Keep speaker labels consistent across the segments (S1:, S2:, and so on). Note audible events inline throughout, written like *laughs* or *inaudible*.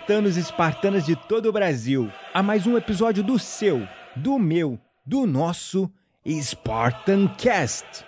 S1: Espartanos e espartanas de todo o Brasil, a mais um episódio do seu, do meu, do nosso Spartan Cast.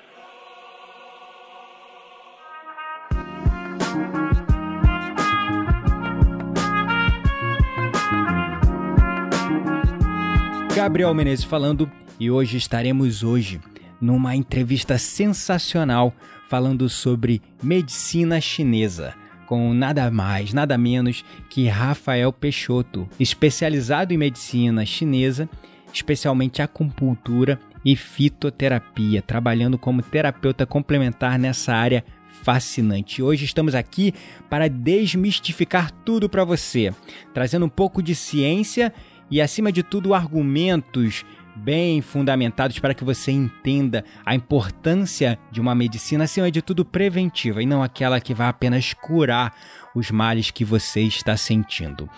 S1: Gabriel Menezes falando e hoje estaremos hoje numa entrevista sensacional falando sobre medicina chinesa com nada mais, nada menos que Rafael Peixoto, especializado em medicina chinesa, especialmente acupuntura e fitoterapia, trabalhando como terapeuta complementar nessa área fascinante. Hoje estamos aqui para desmistificar tudo para você, trazendo um pouco de ciência e, acima de tudo, argumentos bem fundamentados para que você entenda a importância de uma medicina, acima de tudo, preventiva e não aquela que vai apenas curar os males que você está sentindo.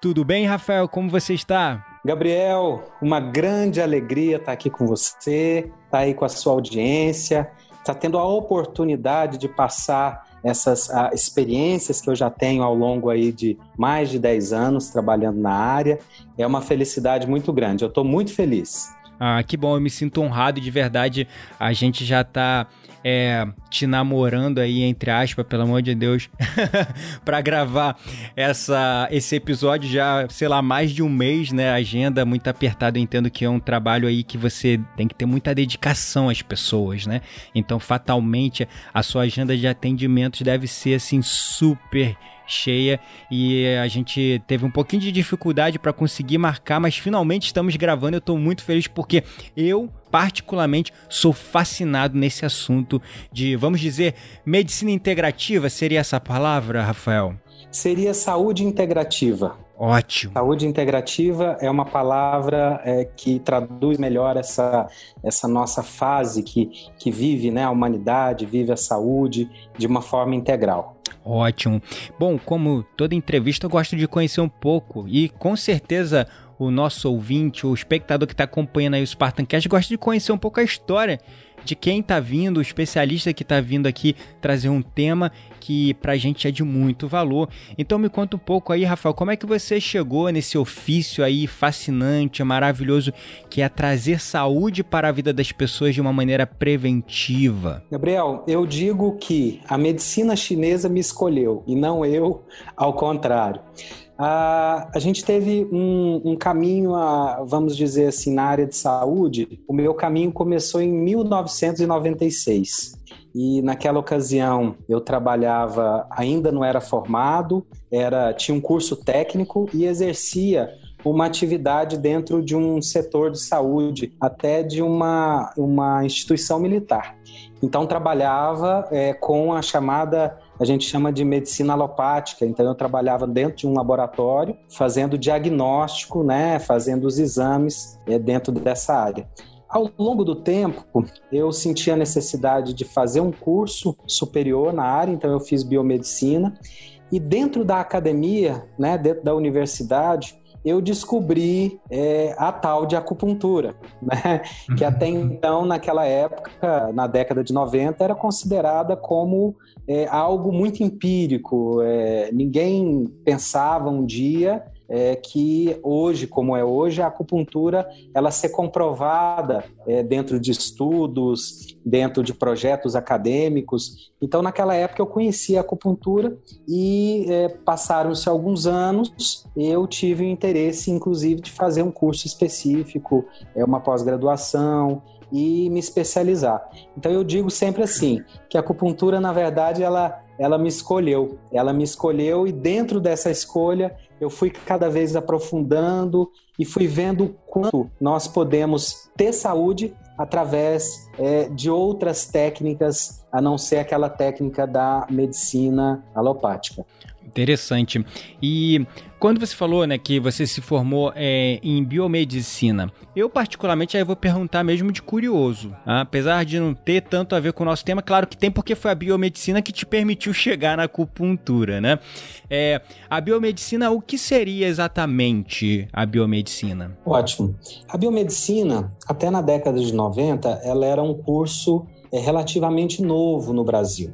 S1: Tudo bem, Rafael? Como você está?
S2: Gabriel, uma grande alegria estar aqui com você, estar aí com a sua audiência, estar tendo a oportunidade de passar essas uh, experiências que eu já tenho ao longo aí de mais de 10 anos trabalhando na área. É uma felicidade muito grande. Eu estou muito feliz.
S1: Ah, que bom, eu me sinto honrado de verdade a gente já está é, te namorando aí, entre aspas, pelo amor de Deus, *laughs* para gravar essa, esse episódio já, sei lá, mais de um mês, né? Agenda muito apertada, eu entendo que é um trabalho aí que você tem que ter muita dedicação às pessoas, né? Então, fatalmente, a sua agenda de atendimentos deve ser, assim, super cheia e a gente teve um pouquinho de dificuldade para conseguir marcar, mas finalmente estamos gravando. Eu estou muito feliz porque eu particularmente sou fascinado nesse assunto de, vamos dizer, medicina integrativa, seria essa palavra, Rafael?
S2: Seria saúde integrativa.
S1: Ótimo.
S2: Saúde integrativa é uma palavra é, que traduz melhor essa, essa nossa fase que, que vive né, a humanidade, vive a saúde de uma forma integral.
S1: Ótimo. Bom, como toda entrevista, eu gosto de conhecer um pouco e com certeza o nosso ouvinte, o espectador que está acompanhando aí o Spartan Cast, gosta de conhecer um pouco a história de quem está vindo, o especialista que está vindo aqui trazer um tema que para a gente é de muito valor. Então me conta um pouco aí, Rafael, como é que você chegou nesse ofício aí fascinante, maravilhoso, que é trazer saúde para a vida das pessoas de uma maneira preventiva?
S2: Gabriel, eu digo que a medicina chinesa me escolheu e não eu ao contrário. Uh, a gente teve um, um caminho, a, vamos dizer assim, na área de saúde. O meu caminho começou em 1996. E naquela ocasião eu trabalhava, ainda não era formado, era tinha um curso técnico e exercia uma atividade dentro de um setor de saúde, até de uma, uma instituição militar. Então trabalhava é, com a chamada a gente chama de medicina alopática. Então eu trabalhava dentro de um laboratório, fazendo diagnóstico, né, fazendo os exames é, dentro dessa área. Ao longo do tempo, eu senti a necessidade de fazer um curso superior na área, então eu fiz biomedicina. E dentro da academia, né, dentro da universidade, eu descobri é, a tal de acupuntura, *laughs* né? que até uhum. então, naquela época, na década de 90, era considerada como é, algo muito empírico. É, ninguém pensava um dia é, que hoje, como é hoje, a acupuntura ela ser comprovada é, dentro de estudos, dentro de projetos acadêmicos. Então, naquela época, eu conhecia a acupuntura e é, passaram-se alguns anos, eu tive o interesse, inclusive, de fazer um curso específico, é uma pós-graduação e me especializar. Então eu digo sempre assim, que a acupuntura na verdade ela ela me escolheu. Ela me escolheu e dentro dessa escolha eu fui cada vez aprofundando e fui vendo quanto nós podemos ter saúde através é, de outras técnicas, a não ser aquela técnica da medicina alopática.
S1: Interessante. E quando você falou, né, que você se formou é, em biomedicina, eu particularmente aí vou perguntar mesmo de curioso, tá? apesar de não ter tanto a ver com o nosso tema, claro que tem porque foi a biomedicina que te permitiu chegar na acupuntura, né? É, a biomedicina, o que seria exatamente a biomedicina?
S2: Ótimo. A biomedicina, até na década de 90, ela era um curso é, relativamente novo no Brasil.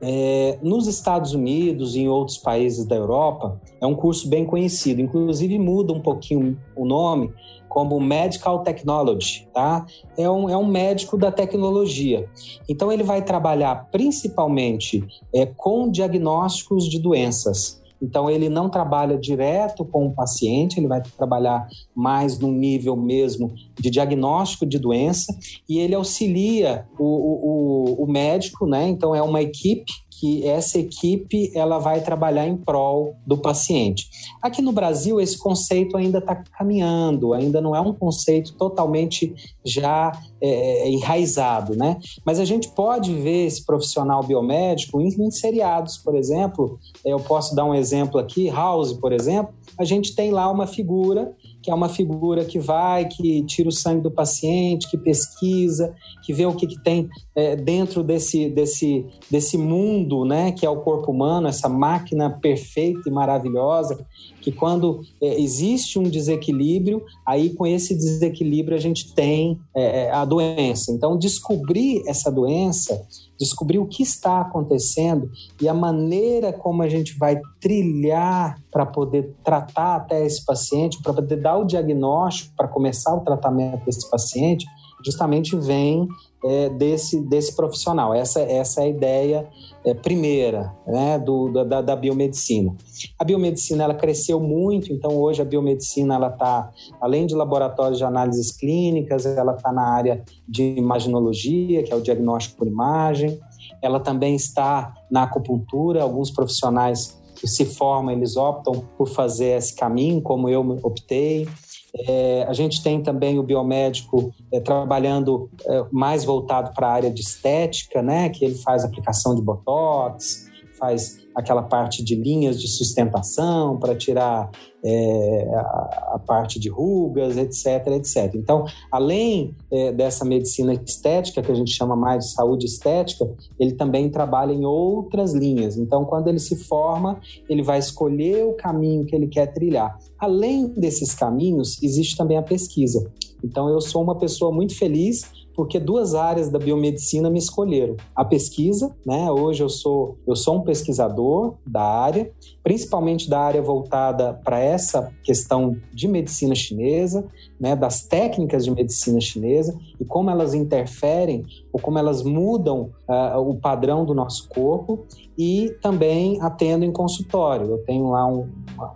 S2: É, nos Estados Unidos e em outros países da Europa, é um curso bem conhecido, inclusive muda um pouquinho o nome, como Medical Technology, tá? É um, é um médico da tecnologia. Então, ele vai trabalhar principalmente é, com diagnósticos de doenças. Então, ele não trabalha direto com o paciente, ele vai trabalhar mais no nível mesmo de diagnóstico de doença e ele auxilia o, o, o médico, né? Então, é uma equipe que essa equipe ela vai trabalhar em prol do paciente. Aqui no Brasil esse conceito ainda está caminhando, ainda não é um conceito totalmente já é, enraizado, né? Mas a gente pode ver esse profissional biomédico em, em seriados, por exemplo. Eu posso dar um exemplo aqui, House, por exemplo. A gente tem lá uma figura que é uma figura que vai, que tira o sangue do paciente, que pesquisa, que vê o que, que tem é, dentro desse, desse, desse mundo, né, que é o corpo humano, essa máquina perfeita e maravilhosa, que quando é, existe um desequilíbrio, aí com esse desequilíbrio a gente tem é, é a doença. Então, descobrir essa doença descobrir o que está acontecendo e a maneira como a gente vai trilhar para poder tratar até esse paciente, para poder dar o diagnóstico, para começar o tratamento desse paciente, justamente vem é, desse, desse profissional. Essa, essa é a ideia é, primeira né, do, da, da, biomedicina. A biomedicina ela cresceu muito, então hoje a biomedicina ela está, além de laboratórios de análises clínicas, ela está na área de imaginologia, que é o diagnóstico por imagem, ela também está na acupuntura, alguns profissionais que se formam, eles optam por fazer esse caminho, como eu optei. É, a gente tem também o biomédico é, trabalhando é, mais voltado para a área de estética, né? Que ele faz aplicação de botox, faz aquela parte de linhas de sustentação para tirar é, a, a, parte de rugas, etc, etc. Então, além é, dessa medicina estética, que a gente chama mais de saúde estética, ele também trabalha em outras linhas. Então, quando ele se forma, ele vai escolher o caminho que ele quer trilhar. Além desses caminhos, existe também a pesquisa. Então, eu sou uma pessoa muito feliz porque duas áreas da biomedicina me escolheram. A pesquisa, né? Hoje eu sou eu sou um pesquisador da área, principalmente da área voltada para essa questão de medicina chinesa, né, das técnicas de medicina chinesa e como elas interferem ou como elas mudam uh, o padrão do nosso corpo e também atendo em consultório. Eu tenho lá um,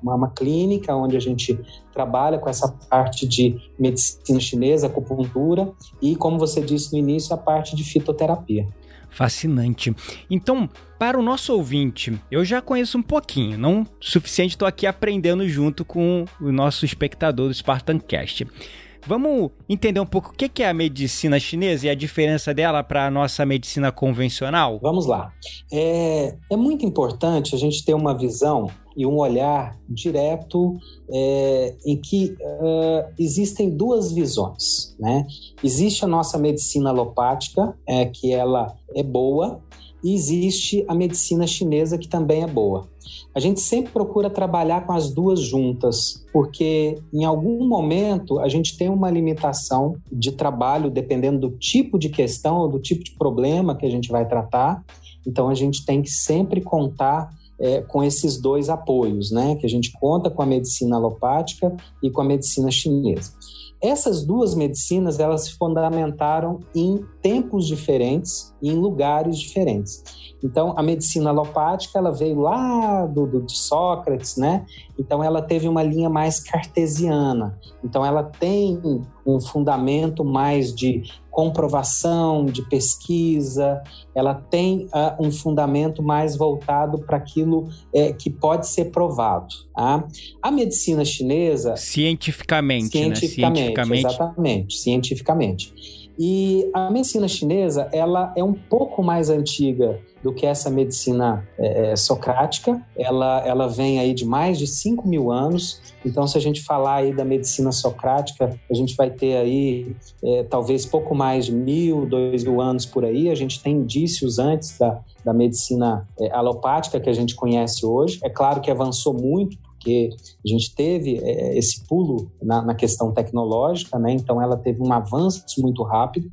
S2: uma, uma, clínica onde a gente trabalha com essa parte de medicina chinesa, acupuntura e, como você disse no início, a parte de fitoterapia.
S1: Fascinante. Então, para o nosso ouvinte, eu já conheço um pouquinho, não suficiente, estou aqui aprendendo junto com o nosso espectador do Spartancast. Vamos entender um pouco o que é a medicina chinesa e a diferença dela para a nossa medicina convencional?
S2: Vamos lá. É, é muito importante a gente ter uma visão e um olhar direto é, em que uh, existem duas visões. Né? Existe a nossa medicina alopática, é, que ela é boa, e existe a medicina chinesa, que também é boa. A gente sempre procura trabalhar com as duas juntas, porque em algum momento a gente tem uma limitação de trabalho, dependendo do tipo de questão ou do tipo de problema que a gente vai tratar. Então a gente tem que sempre contar é, com esses dois apoios, né? Que a gente conta com a medicina alopática e com a medicina chinesa. Essas duas medicinas elas se fundamentaram em tempos diferentes e em lugares diferentes. Então, a medicina alopática ela veio lá do, do, de Sócrates, né? Então, ela teve uma linha mais cartesiana. Então, ela tem um fundamento mais de comprovação, de pesquisa, ela tem uh, um fundamento mais voltado para aquilo é, que pode ser provado. Tá? A medicina chinesa.
S1: Cientificamente,
S2: cientificamente,
S1: né?
S2: cientificamente, exatamente, cientificamente. E a medicina chinesa, ela é um pouco mais antiga do que essa medicina é, é, socrática. Ela, ela vem aí de mais de 5 mil anos. Então, se a gente falar aí da medicina socrática, a gente vai ter aí é, talvez pouco mais de mil, dois mil anos por aí. A gente tem indícios antes da, da medicina é, alopática que a gente conhece hoje. É claro que avançou muito, porque a gente teve é, esse pulo na, na, questão tecnológica, né? então ela teve um avanço muito rápido.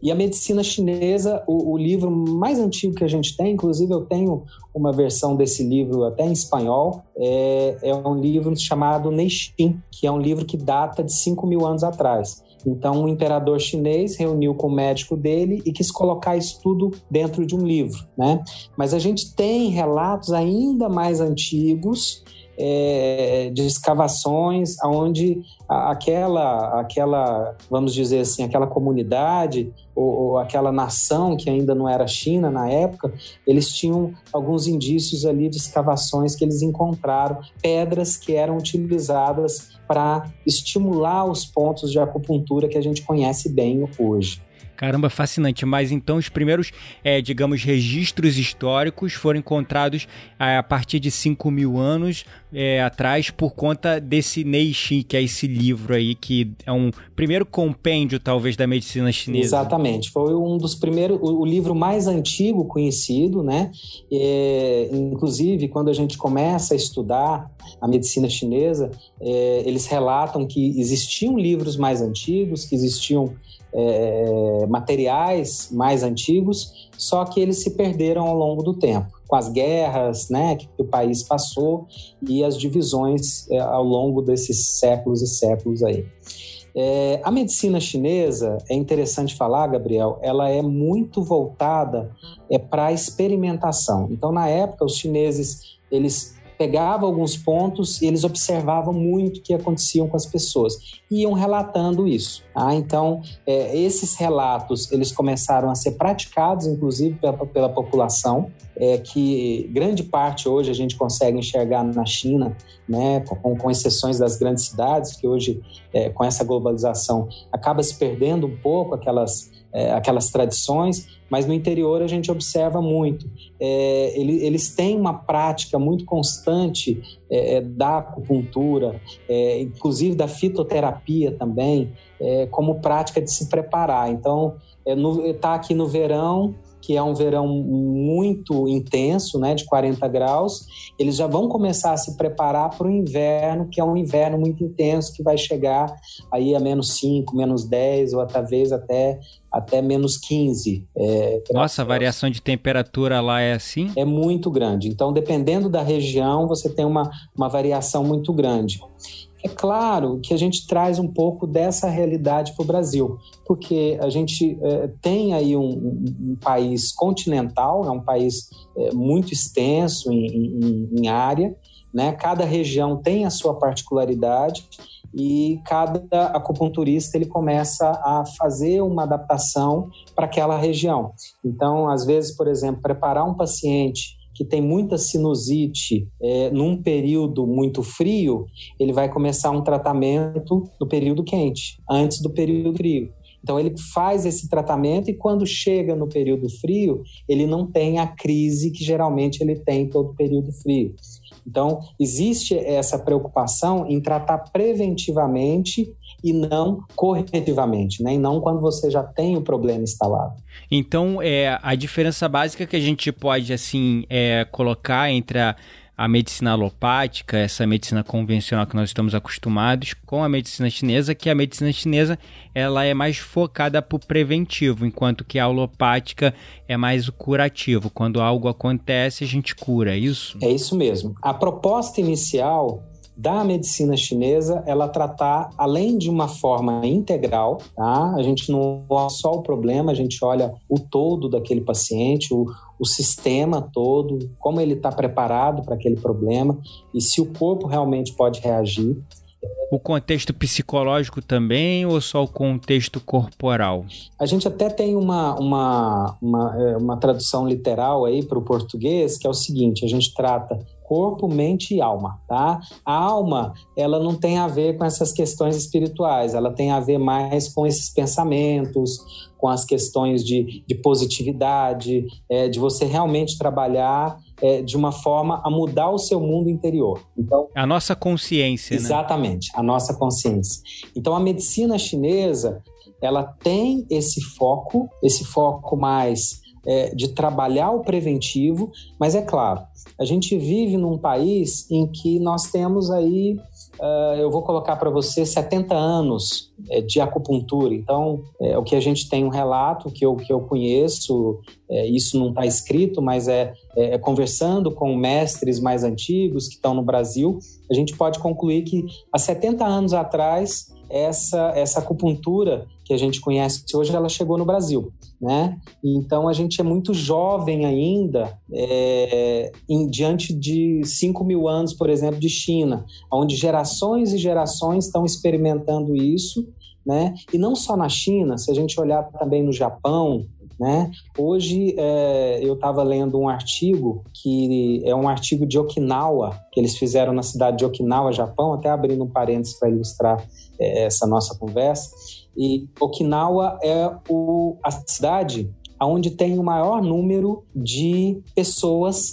S2: E a medicina chinesa, o, o, livro mais antigo que a gente tem, inclusive eu tenho uma versão desse livro até em espanhol, é, é um livro chamado Neixin, que é um livro que data de 5 mil anos atrás. Então, o imperador chinês reuniu com o médico dele e quis colocar isso tudo dentro de um livro, né? Mas a gente tem relatos ainda mais antigos é, de escavações onde aquela, aquela, vamos dizer assim, aquela comunidade ou, ou, aquela nação que ainda não era China na época, eles tinham alguns indícios ali de escavações que eles encontraram, pedras que eram utilizadas para estimular os pontos de acupuntura que a gente conhece bem hoje.
S1: Caramba, fascinante. Mas então os primeiros, é, digamos, registros históricos foram encontrados é, a partir de 5 mil anos é, atrás por conta desse Neixi, que é esse livro aí, que é um primeiro compêndio, talvez, da medicina chinesa.
S2: Exatamente. Foi um dos primeiros, o, o livro mais antigo conhecido, né? É, inclusive, quando a gente começa a estudar a medicina chinesa, é, eles relatam que existiam livros mais antigos, que existiam é, materiais mais antigos, só que eles se perderam ao longo do tempo, com as guerras né, que o país passou e as divisões é, ao longo desses séculos e séculos aí. É, a medicina chinesa, é interessante falar, Gabriel, ela é muito voltada é, para a experimentação. Então, na época, os chineses eles pegava alguns pontos e eles observavam muito o que aconteciam com as pessoas e iam relatando isso. Tá? Então, é, esses relatos eles começaram a ser praticados, inclusive pela, pela população, é, que grande parte hoje a gente consegue enxergar na China, né, com, com exceções das grandes cidades, que hoje, é, com essa globalização, acaba se perdendo um pouco aquelas é, aquelas tradições, mas no interior a gente observa muito. É, ele, eles têm uma prática muito constante é, é da acupuntura, é, inclusive da fitoterapia também, é, como prática de se preparar. Então, está aqui no verão, que é um verão muito intenso, né, de 40 graus, eles já vão começar a se preparar para o inverno, que é um inverno muito intenso, que vai chegar aí a menos 5, menos 10, ou talvez até até menos 15.
S1: É, Nossa, a variação de temperatura lá é assim?
S2: É muito grande. Então, dependendo da região, você tem uma, uma variação muito grande. É claro que a gente traz um pouco dessa realidade para o Brasil, porque a gente é, tem aí um, um, um, país continental, é um país é, muito extenso em, em, em área, né? cada região tem a sua particularidade e cada acupunturista ele começa a fazer uma adaptação para aquela região. Então, às vezes, por exemplo, preparar um paciente que tem muita sinusite é, num período muito frio, ele vai começar um tratamento no período quente, antes do período frio. Então ele faz esse tratamento e quando chega no período frio, ele não tem a crise que geralmente ele tem todo período frio. Então, existe essa preocupação em tratar preventivamente e não corretivamente, né? E não quando você já tem o problema instalado.
S1: Então, é, a diferença básica que a gente pode, assim, é, colocar entre a a medicina alopática, essa medicina convencional que nós estamos acostumados, com a medicina chinesa, que a medicina chinesa ela é mais focada para o preventivo, enquanto que a alopática é mais o curativo. Quando algo acontece, a gente cura, é isso?
S2: É isso mesmo. A proposta inicial da medicina chinesa, ela tratar, além de uma forma integral, tá? A gente não olha só o problema, a gente olha o todo daquele paciente, o, o sistema todo, como ele está preparado para aquele problema e se o corpo realmente pode reagir.
S1: O contexto psicológico também ou só o contexto corporal?
S2: A gente até tem uma, uma, uma, é, uma tradução literal aí para o português, que é o seguinte: a gente trata corpo, mente e alma, tá? A alma, ela não tem a ver com essas questões espirituais, ela tem a ver mais com esses pensamentos, com as questões de, de positividade, é, de você realmente trabalhar é, de uma forma a mudar o seu mundo interior.
S1: Então, a nossa consciência,
S2: né? Exatamente, né? a nossa consciência. Então, a medicina chinesa, ela tem esse foco, esse foco mais é, de trabalhar o preventivo, mas é claro, a gente vive num país em que nós temos aí Uh, eu vou colocar para você 70 anos é, de acupuntura. Então, é, o que a gente tem um relato que eu, que eu conheço, é, isso não está escrito, mas é, é, conversando com mestres mais antigos que estão no Brasil, a gente pode concluir que há 70 anos atrás essa, essa acupuntura que a gente conhece hoje, ela chegou no Brasil, né? Então a gente é muito jovem ainda, é, em, diante de 5 mil anos, por exemplo, de China, onde gerações e gerações estão experimentando isso, né? E não só na China, se a gente olhar também no Japão, né? Hoje é, eu estava lendo um artigo que é um artigo de Okinawa, que eles fizeram na cidade de Okinawa, Japão, até abrindo um parênteses para ilustrar é, essa nossa conversa. E Okinawa é o, a cidade onde tem o maior número de pessoas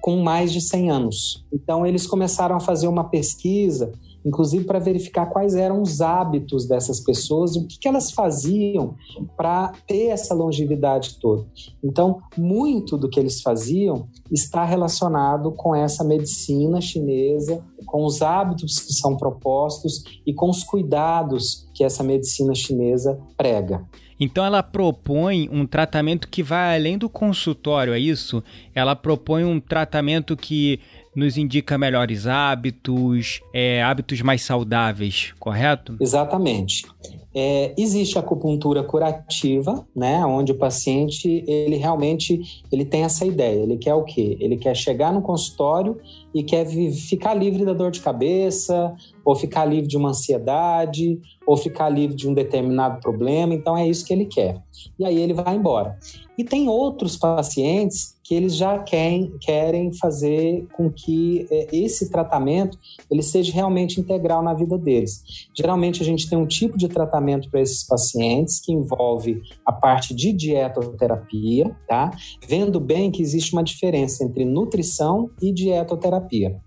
S2: com mais de 100 anos. Então, eles começaram a fazer uma pesquisa inclusive para verificar quais eram os hábitos dessas pessoas, o que, que elas faziam para ter essa longevidade toda. Então, muito do que eles faziam está relacionado com essa medicina chinesa, com os hábitos que são propostos e com os cuidados que essa medicina chinesa prega.
S1: Então ela propõe um tratamento que vai além do consultório, é isso? Ela propõe um tratamento que nos indica melhores hábitos, é, hábitos mais saudáveis, correto?
S2: Exatamente. É, existe a acupuntura curativa, né, onde o paciente ele realmente ele tem essa ideia. Ele quer o quê? Ele quer chegar no consultório e quer ficar livre da dor de cabeça, ou ficar livre de uma ansiedade, ou ficar livre de um determinado problema. Então é isso que ele quer. E aí ele vai embora. E tem outros pacientes que eles já querem, querem fazer com que é, esse tratamento ele seja realmente integral na vida deles. Geralmente a gente tem um tipo de tratamento para esses pacientes que envolve a parte de dietoterapia, tá? Vendo bem que existe uma diferença entre nutrição e dietoterapia.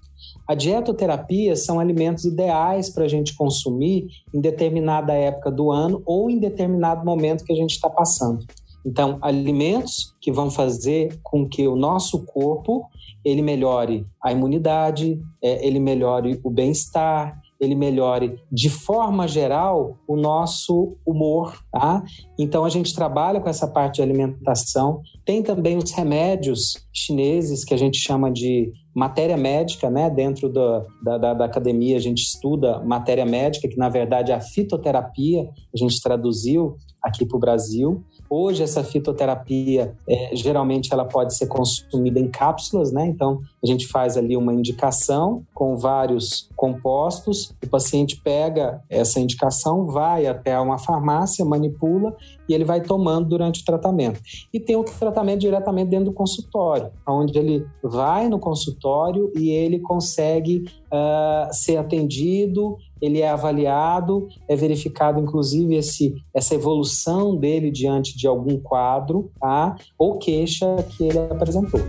S2: A dietoterapia são alimentos ideais para a gente consumir em determinada época do ano ou em determinado momento que a gente está passando. Então, alimentos que vão fazer com que o nosso corpo ele melhore a imunidade, é, ele melhore o bem-estar, ele melhore de forma geral o nosso humor, tá? Então a gente trabalha com essa parte de alimentação. Tem também os remédios chineses que a gente chama de matéria médica, né? Dentro da, da, da, academia a gente estuda matéria médica, que na verdade é a fitoterapia, a gente traduziu aqui para o Brasil. Hoje essa fitoterapia é, geralmente ela pode ser consumida em cápsulas, né? Então a gente faz ali uma indicação com vários compostos, o paciente pega essa indicação, vai até uma farmácia, manipula e ele vai tomando durante o tratamento. E tem o tratamento diretamente dentro do consultório, onde ele vai no consultório e ele consegue uh, ser atendido, ele é avaliado, é verificado inclusive esse, essa evolução dele diante de algum quadro tá? ou queixa que ele apresentou.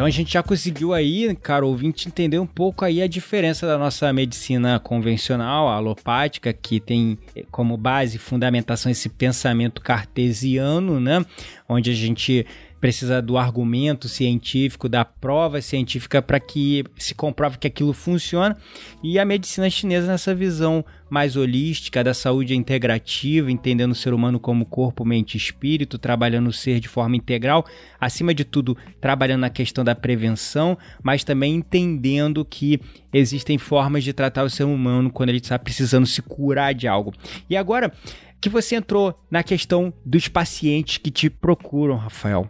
S1: Então a gente já conseguiu aí, cara, ouvinte, entender um pouco aí a diferença da nossa medicina convencional, alopática, que tem como base, fundamentação esse pensamento cartesiano, né? Onde a gente precisa do argumento científico, da prova científica para que se comprove que aquilo funciona. E a medicina chinesa nessa visão mais holística da saúde integrativa, entendendo o ser humano como corpo, mente e espírito, trabalhando o ser de forma integral, acima de tudo, trabalhando na questão da prevenção, mas também entendendo que existem formas de tratar o ser humano quando ele está precisando se curar de algo. E agora, que você entrou na questão dos pacientes que te procuram, Rafael.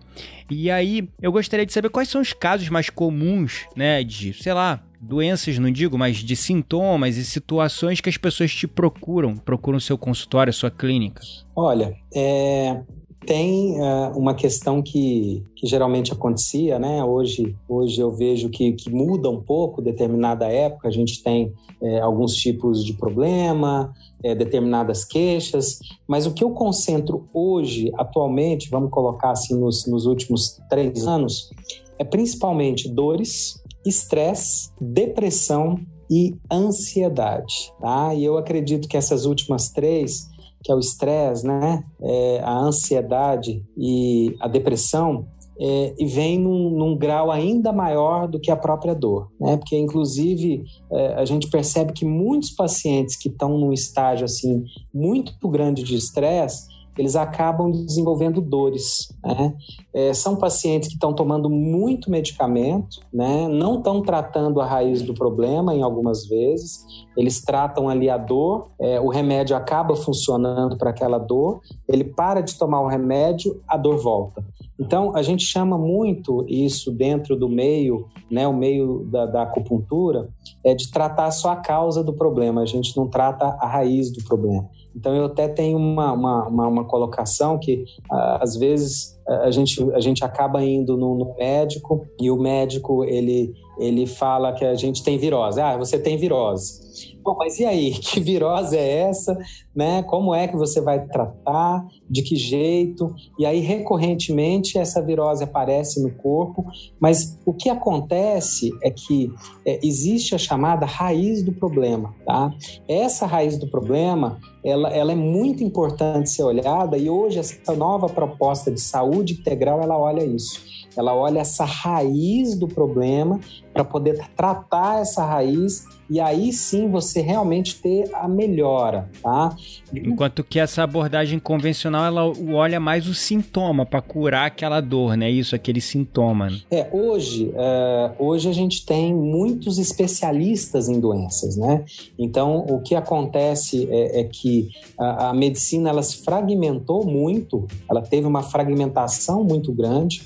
S1: E aí, eu gostaria de saber quais são os casos mais comuns, né, de, sei lá, doenças, não digo, mas de sintomas e situações que as pessoas te procuram, procuram seu consultório, sua clínica.
S2: Olha, é, tem uh, uma questão que, que geralmente acontecia, né? Hoje, hoje eu vejo que, que muda um pouco, determinada época, a gente tem é, alguns tipos de problema, é, determinadas queixas, mas o que eu concentro hoje, atualmente, vamos colocar assim nos, nos últimos três anos, é principalmente dores, estresse, depressão e ansiedade, tá? E eu acredito que essas últimas três que é o estresse, né? É, a ansiedade e a depressão, é, e vem num, num, grau ainda maior do que a própria dor, né? Porque inclusive é, a gente percebe que muitos pacientes que estão num estágio assim muito grande de estresse eles acabam desenvolvendo dores. Né? É, são pacientes que estão tomando muito medicamento, né? não estão tratando a raiz do problema em algumas vezes, eles tratam ali a dor, é, o remédio acaba funcionando para aquela dor, ele para de tomar o remédio, a dor volta. Então, a gente chama muito isso dentro do meio, né, o meio da, da acupuntura, é de tratar só a causa do problema, a gente não trata a raiz do problema. Então, eu até tenho uma, uma, uma, uma colocação que, às vezes, a gente, a gente acaba indo no, no, médico e o médico, ele, ele fala que a gente tem virose. Ah, você tem virose. Bom, mas e aí? *laughs* Que virose é essa? Né? Como é que você vai tratar? De que jeito? E aí, recorrentemente, essa virose aparece no corpo, mas o que acontece é que é, existe a chamada raiz do problema, tá? Essa raiz do problema, ela, ela é muito importante ser olhada e hoje essa nova proposta de saúde integral, ela olha isso. Ela olha essa raiz do problema para poder tratar essa raiz e aí sim você realmente ter a melhora, tá?
S1: Enquanto que essa abordagem convencional ela olha mais o sintoma para curar aquela dor, né? Isso, aquele sintoma. Né?
S2: É, hoje, é, hoje a gente tem muitos especialistas em doenças, né? Então, o que acontece é, é que a, a medicina ela se fragmentou muito, ela teve uma fragmentação muito grande.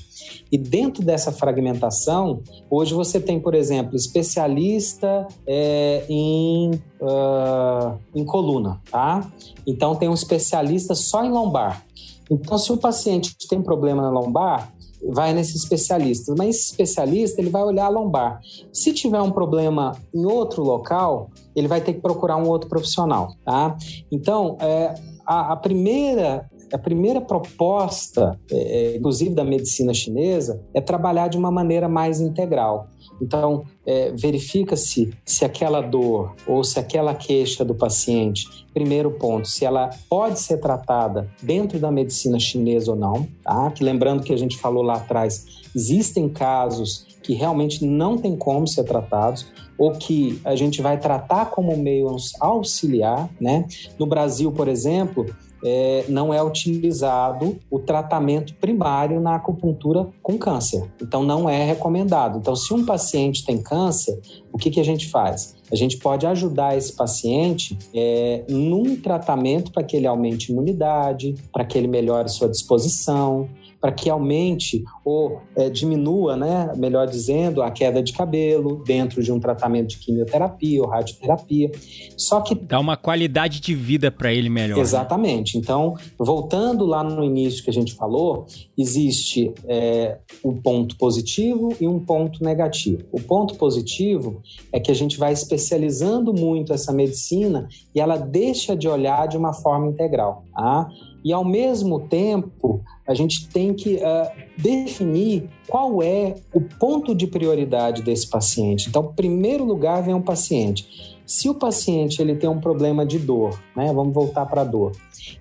S2: E dentro dessa fragmentação, hoje você tem, por exemplo, especialista é, em, uh, em coluna, tá? Então tem um especialista só em lombar. Então, se o paciente tem problema na lombar, vai nesse especialista. Mas esse especialista ele vai olhar a lombar. Se tiver um problema em outro local, ele vai ter que procurar um outro profissional, tá? Então, é, a, a primeira a primeira proposta, é, é, inclusive da medicina chinesa, é trabalhar de uma maneira mais integral. Então, é, verifica-se se aquela dor ou se aquela queixa do paciente, primeiro ponto, se ela pode ser tratada dentro da medicina chinesa ou não, tá? Que lembrando que a gente falou lá atrás, existem casos que realmente não tem como ser tratados ou que a gente vai tratar como meio auxiliar, né? No Brasil, por exemplo, é, não é utilizado o tratamento primário na acupuntura com câncer. Então, não é recomendado. Então, se um paciente tem câncer, o que, que a gente faz? A gente pode ajudar esse paciente é, num tratamento para que ele aumente imunidade, para que ele melhore sua disposição, para que aumente ou é, diminua, né, melhor dizendo, a queda de cabelo dentro de um tratamento de quimioterapia ou radioterapia. Só que
S1: dá uma qualidade de vida para ele melhor.
S2: Né? Exatamente. Então, voltando lá no início que a gente falou, existe é, um ponto positivo e um ponto negativo. O ponto positivo é que a gente vai especializando muito essa medicina e ela deixa de olhar de uma forma integral. Tá? E ao mesmo tempo, a gente tem que uh, definir qual é o ponto de prioridade desse paciente. Então, primeiro lugar vem o um paciente. Se o paciente ele tem um problema de dor, né? Vamos voltar para a dor.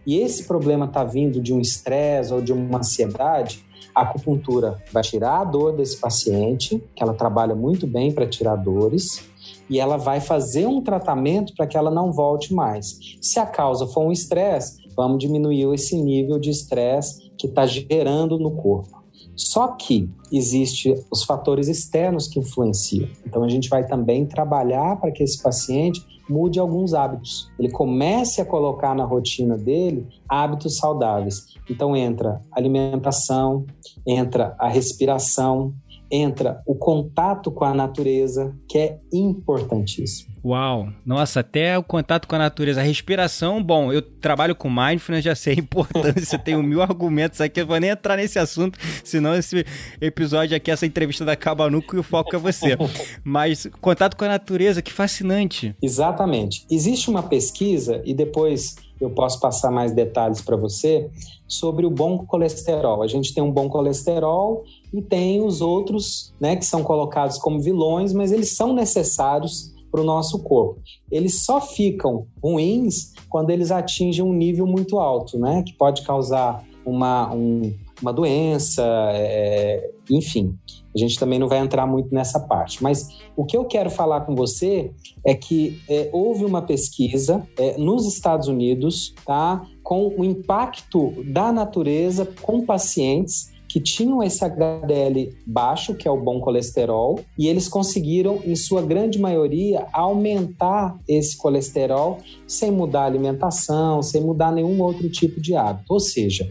S2: E esse problema está vindo de um estresse ou de uma ansiedade, A acupuntura vai tirar a dor desse paciente, que ela trabalha muito bem para tirar dores, e ela vai fazer um tratamento para que ela não volte mais. Se a causa for um estresse, vamos diminuir esse nível de estresse que está gerando no corpo. Só que existe os fatores externos que influenciam. Então a gente vai também trabalhar para que esse paciente mude alguns hábitos. Ele comece a colocar na rotina dele hábitos saudáveis. Então entra alimentação, entra a respiração, entra o contato com a natureza, que é importantíssimo.
S1: Uau! Nossa, até o contato com a natureza, a respiração, bom, eu trabalho com mindfulness, já sei a importância, tenho mil argumentos aqui, eu vou nem entrar nesse assunto, senão esse episódio aqui, essa entrevista da Cabanuco e o foco é você. *laughs* Mas contato com a natureza, que fascinante.
S2: Exatamente. Existe uma pesquisa, e depois eu posso passar mais detalhes para você, sobre o bom colesterol. A gente tem um bom colesterol e tem os outros, né, que são colocados como vilões, mas eles são necessários para o nosso corpo. Eles só ficam ruins quando eles atingem um nível muito alto, né, que pode causar uma, um, uma doença, é, enfim. A gente também não vai entrar muito nessa parte. Mas o que eu quero falar com você é que é, houve uma pesquisa é, nos Estados Unidos, tá? Com o impacto da natureza com pacientes que tinham esse HDL baixo, que é o bom colesterol, e eles conseguiram, em sua grande maioria, aumentar esse colesterol sem mudar a alimentação, sem mudar nenhum outro tipo de hábito. Ou seja,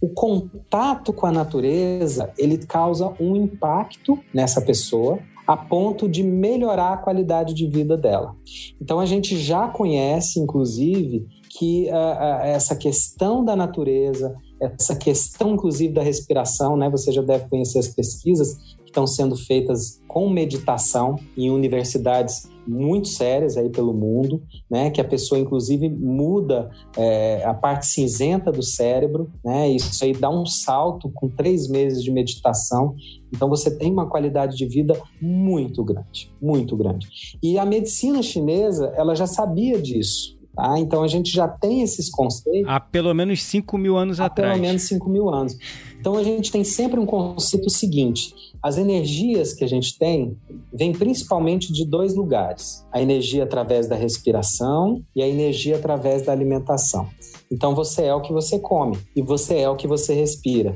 S2: o contato com a natureza ele causa um impacto nessa pessoa a ponto de melhorar a qualidade de vida dela. Então a gente já conhece, inclusive, que uh, uh, essa questão da natureza, essa questão, inclusive, da respiração, né? Você já deve conhecer as pesquisas que estão sendo feitas com meditação em universidades muito sérias aí pelo mundo, né? Que a pessoa, inclusive, muda é, a parte cinzenta do cérebro, né? Isso aí dá um salto com três meses de meditação. Então, você tem uma qualidade de vida muito grande, muito grande. E a medicina chinesa, ela já sabia disso. Tá? Então a gente já tem esses conceitos.
S1: Há pelo menos 5 mil anos
S2: há
S1: atrás.
S2: Pelo menos 5 mil anos. Então a gente tem sempre um conceito seguinte: as energias que a gente tem vêm principalmente de dois lugares: a energia através da respiração e a energia através da alimentação. Então você é o que você come e você é o que você respira.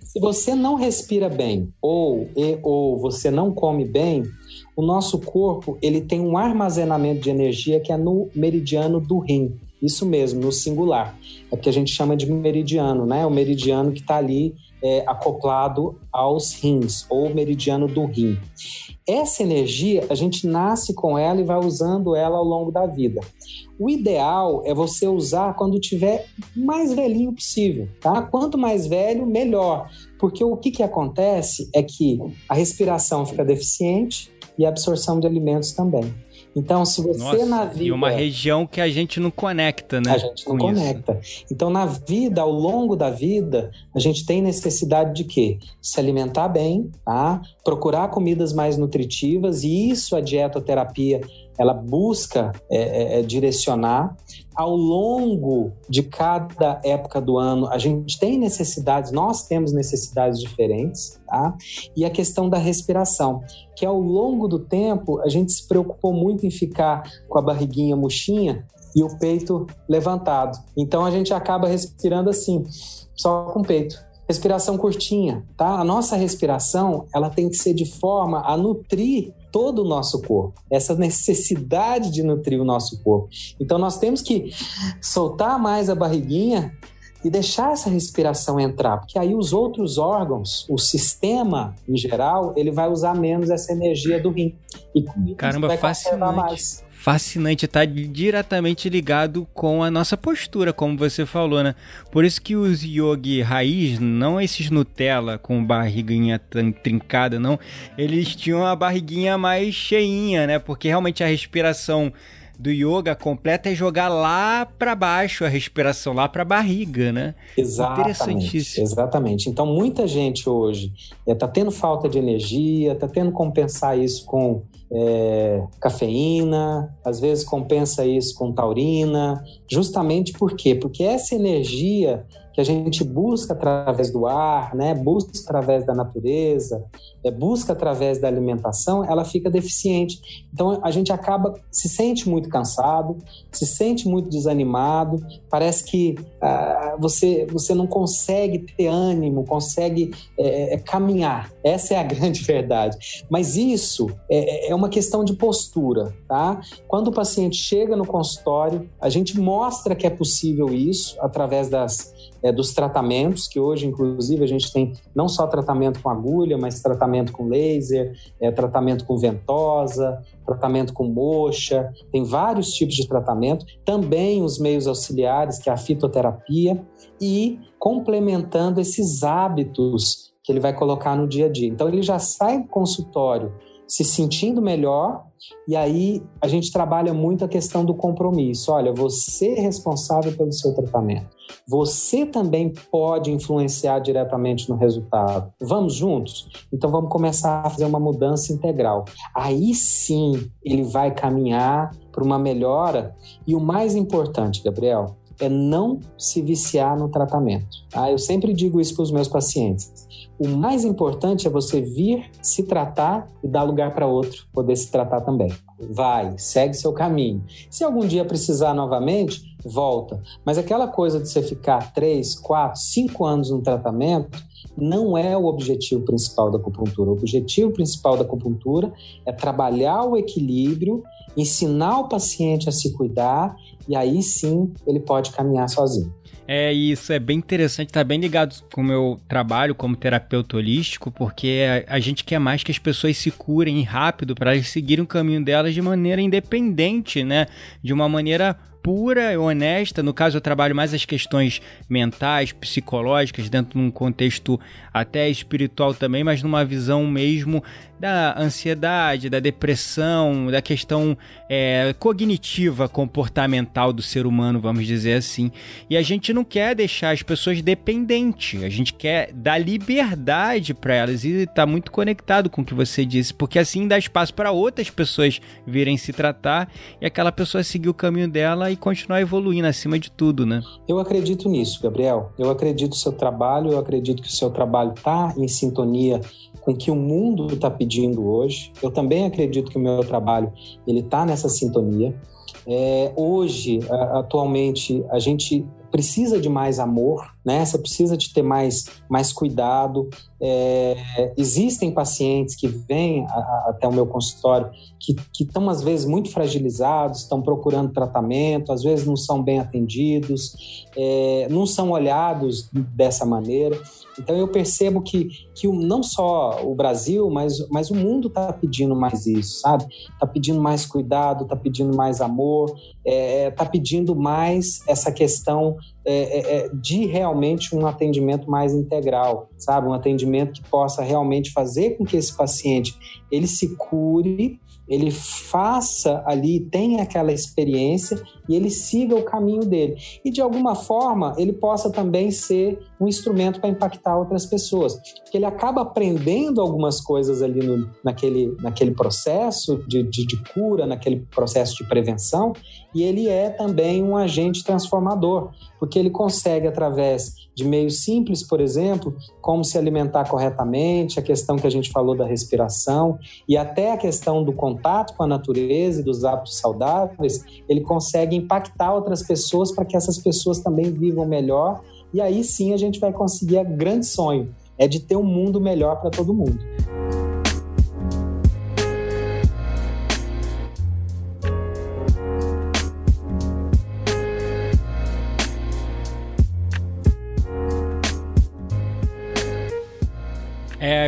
S2: Se você não respira bem ou e, ou você não come bem, o nosso corpo ele tem um armazenamento de energia que é no meridiano do rim. Isso mesmo, no singular. É que a gente chama de meridiano, né? O meridiano que está ali é, acoplado aos rins, ou meridiano do rim. Essa energia, a gente nasce com ela e vai usando ela ao longo da vida. O ideal é você usar quando tiver mais velhinho possível, tá? Quanto mais velho, melhor. Porque o que, que acontece é que a respiração fica deficiente, e absorção de alimentos também. Então, se você Nossa, na vida.
S1: E uma região que a gente não conecta, né?
S2: A gente não conecta. Isso. Então, na vida, ao longo da vida, a gente tem necessidade de quê? Se alimentar bem, tá? Procurar comidas mais nutritivas, e isso a dietoterapia ela busca é, é, é, direcionar. Ao longo de cada época do ano, a gente tem necessidades, nós temos necessidades diferentes, tá? E a questão da respiração, que ao longo do tempo a gente se preocupou muito em ficar com a barriguinha murchinha e o peito levantado. Então a gente acaba respirando assim, só com o peito respiração curtinha, tá? A nossa respiração, ela tem que ser de forma a nutrir todo o nosso corpo, essa necessidade de nutrir o nosso corpo. Então nós temos que soltar mais a barriguinha e deixar essa respiração entrar, porque aí os outros órgãos, o sistema em geral, ele vai usar menos essa energia do rim.
S1: E Caramba, vai fascinante. mais fascinante, está diretamente ligado com a nossa postura, como você falou, né? Por isso que os yogi raiz, não esses Nutella com barriguinha trincada, não, eles tinham a barriguinha mais cheinha, né? Porque realmente a respiração do yoga completa é jogar lá para baixo a respiração, lá para a barriga, né?
S2: Exatamente. Exatamente. Então, muita gente hoje está é, tendo falta de energia, está tendo que compensar isso com é, cafeína, às vezes compensa isso com taurina, justamente por quê? Porque essa energia que a gente busca através do ar, né, busca através da natureza, é, busca através da alimentação, ela fica deficiente. Então a gente acaba se sente muito cansado, se sente muito desanimado, parece que ah, você você não consegue ter ânimo, consegue é, é, caminhar. Essa é a *laughs* grande verdade. Mas isso é, é uma questão de postura, tá? Quando o paciente chega no consultório, a gente mostra que é possível isso através das é, dos tratamentos, que hoje, inclusive, a gente tem não só tratamento com agulha, mas tratamento com laser, é, tratamento com ventosa, tratamento com moxa, tem vários tipos de tratamento, também os meios auxiliares, que é a fitoterapia, e complementando esses hábitos que ele vai colocar no dia a dia. Então, ele já sai do consultório se sentindo melhor, e aí a gente trabalha muito a questão do compromisso. Olha, você é responsável pelo seu tratamento. Você também pode influenciar diretamente no resultado. Vamos juntos? Então vamos começar a fazer uma mudança integral. Aí sim ele vai caminhar para uma melhora. E o mais importante, Gabriel, é não se viciar no tratamento. Tá? Eu sempre digo isso para os meus pacientes. O mais importante é você vir se tratar e dar lugar para outro poder se tratar também. Vai, segue seu caminho. Se algum dia precisar novamente, volta. Mas aquela coisa de você ficar três, quatro, cinco anos no tratamento não é o objetivo principal da acupuntura. O objetivo principal da acupuntura é trabalhar o equilíbrio, ensinar o paciente a se cuidar e aí sim ele pode caminhar sozinho.
S1: É isso, é bem interessante, tá bem ligado com o meu trabalho como terapeuta holístico, porque a, gente quer mais que as pessoas se curem rápido para seguirem o caminho delas de maneira independente, né? De uma maneira pura e honesta. No caso, eu trabalho mais as questões mentais, psicológicas, dentro de um contexto até espiritual também, mas numa visão mesmo da ansiedade, da depressão, da questão é, cognitiva, comportamental do ser humano, vamos dizer assim. E a gente não quer deixar as pessoas dependentes, a gente quer dar liberdade para elas e está muito conectado com o que você disse, porque assim dá espaço para outras pessoas virem se tratar e aquela pessoa seguir o caminho dela e continuar evoluindo acima de tudo, né?
S2: Eu acredito nisso, Gabriel. Eu acredito no seu trabalho, eu acredito que o seu trabalho está em sintonia com o que o mundo está pedindo hoje. Eu também acredito que o meu trabalho ele está nessa sintonia. É, hoje, atualmente, a gente precisa de mais amor, né? Você precisa de ter mais, mais cuidado. É, existem pacientes que vêm a, a, até o meu consultório que, estão, às vezes, muito fragilizados, estão procurando tratamento, às vezes não são bem atendidos, é, não são olhados dessa maneira. Então eu percebo que, que não só o Brasil, mas, mas o mundo está pedindo mais isso, sabe? Está pedindo mais cuidado, está pedindo mais amor, está é, tá pedindo mais essa questão é, é, é, de realmente um atendimento mais integral, sabe? Um atendimento que possa realmente fazer com que esse paciente ele se cure ele faça ali, tenha aquela experiência e ele siga o caminho dele. E de alguma forma ele possa também ser um instrumento para impactar outras pessoas. Porque ele acaba aprendendo algumas coisas ali no, naquele, naquele processo de, de, de cura, naquele processo de prevenção, e ele é também um agente transformador, porque ele consegue, através de meios simples, por exemplo, como se alimentar corretamente, a questão que a gente falou da respiração e até a questão do contato com a natureza e dos hábitos saudáveis, ele consegue impactar outras pessoas para que essas pessoas também vivam melhor. E aí sim a gente vai conseguir o grande sonho, é de ter um mundo melhor para todo mundo.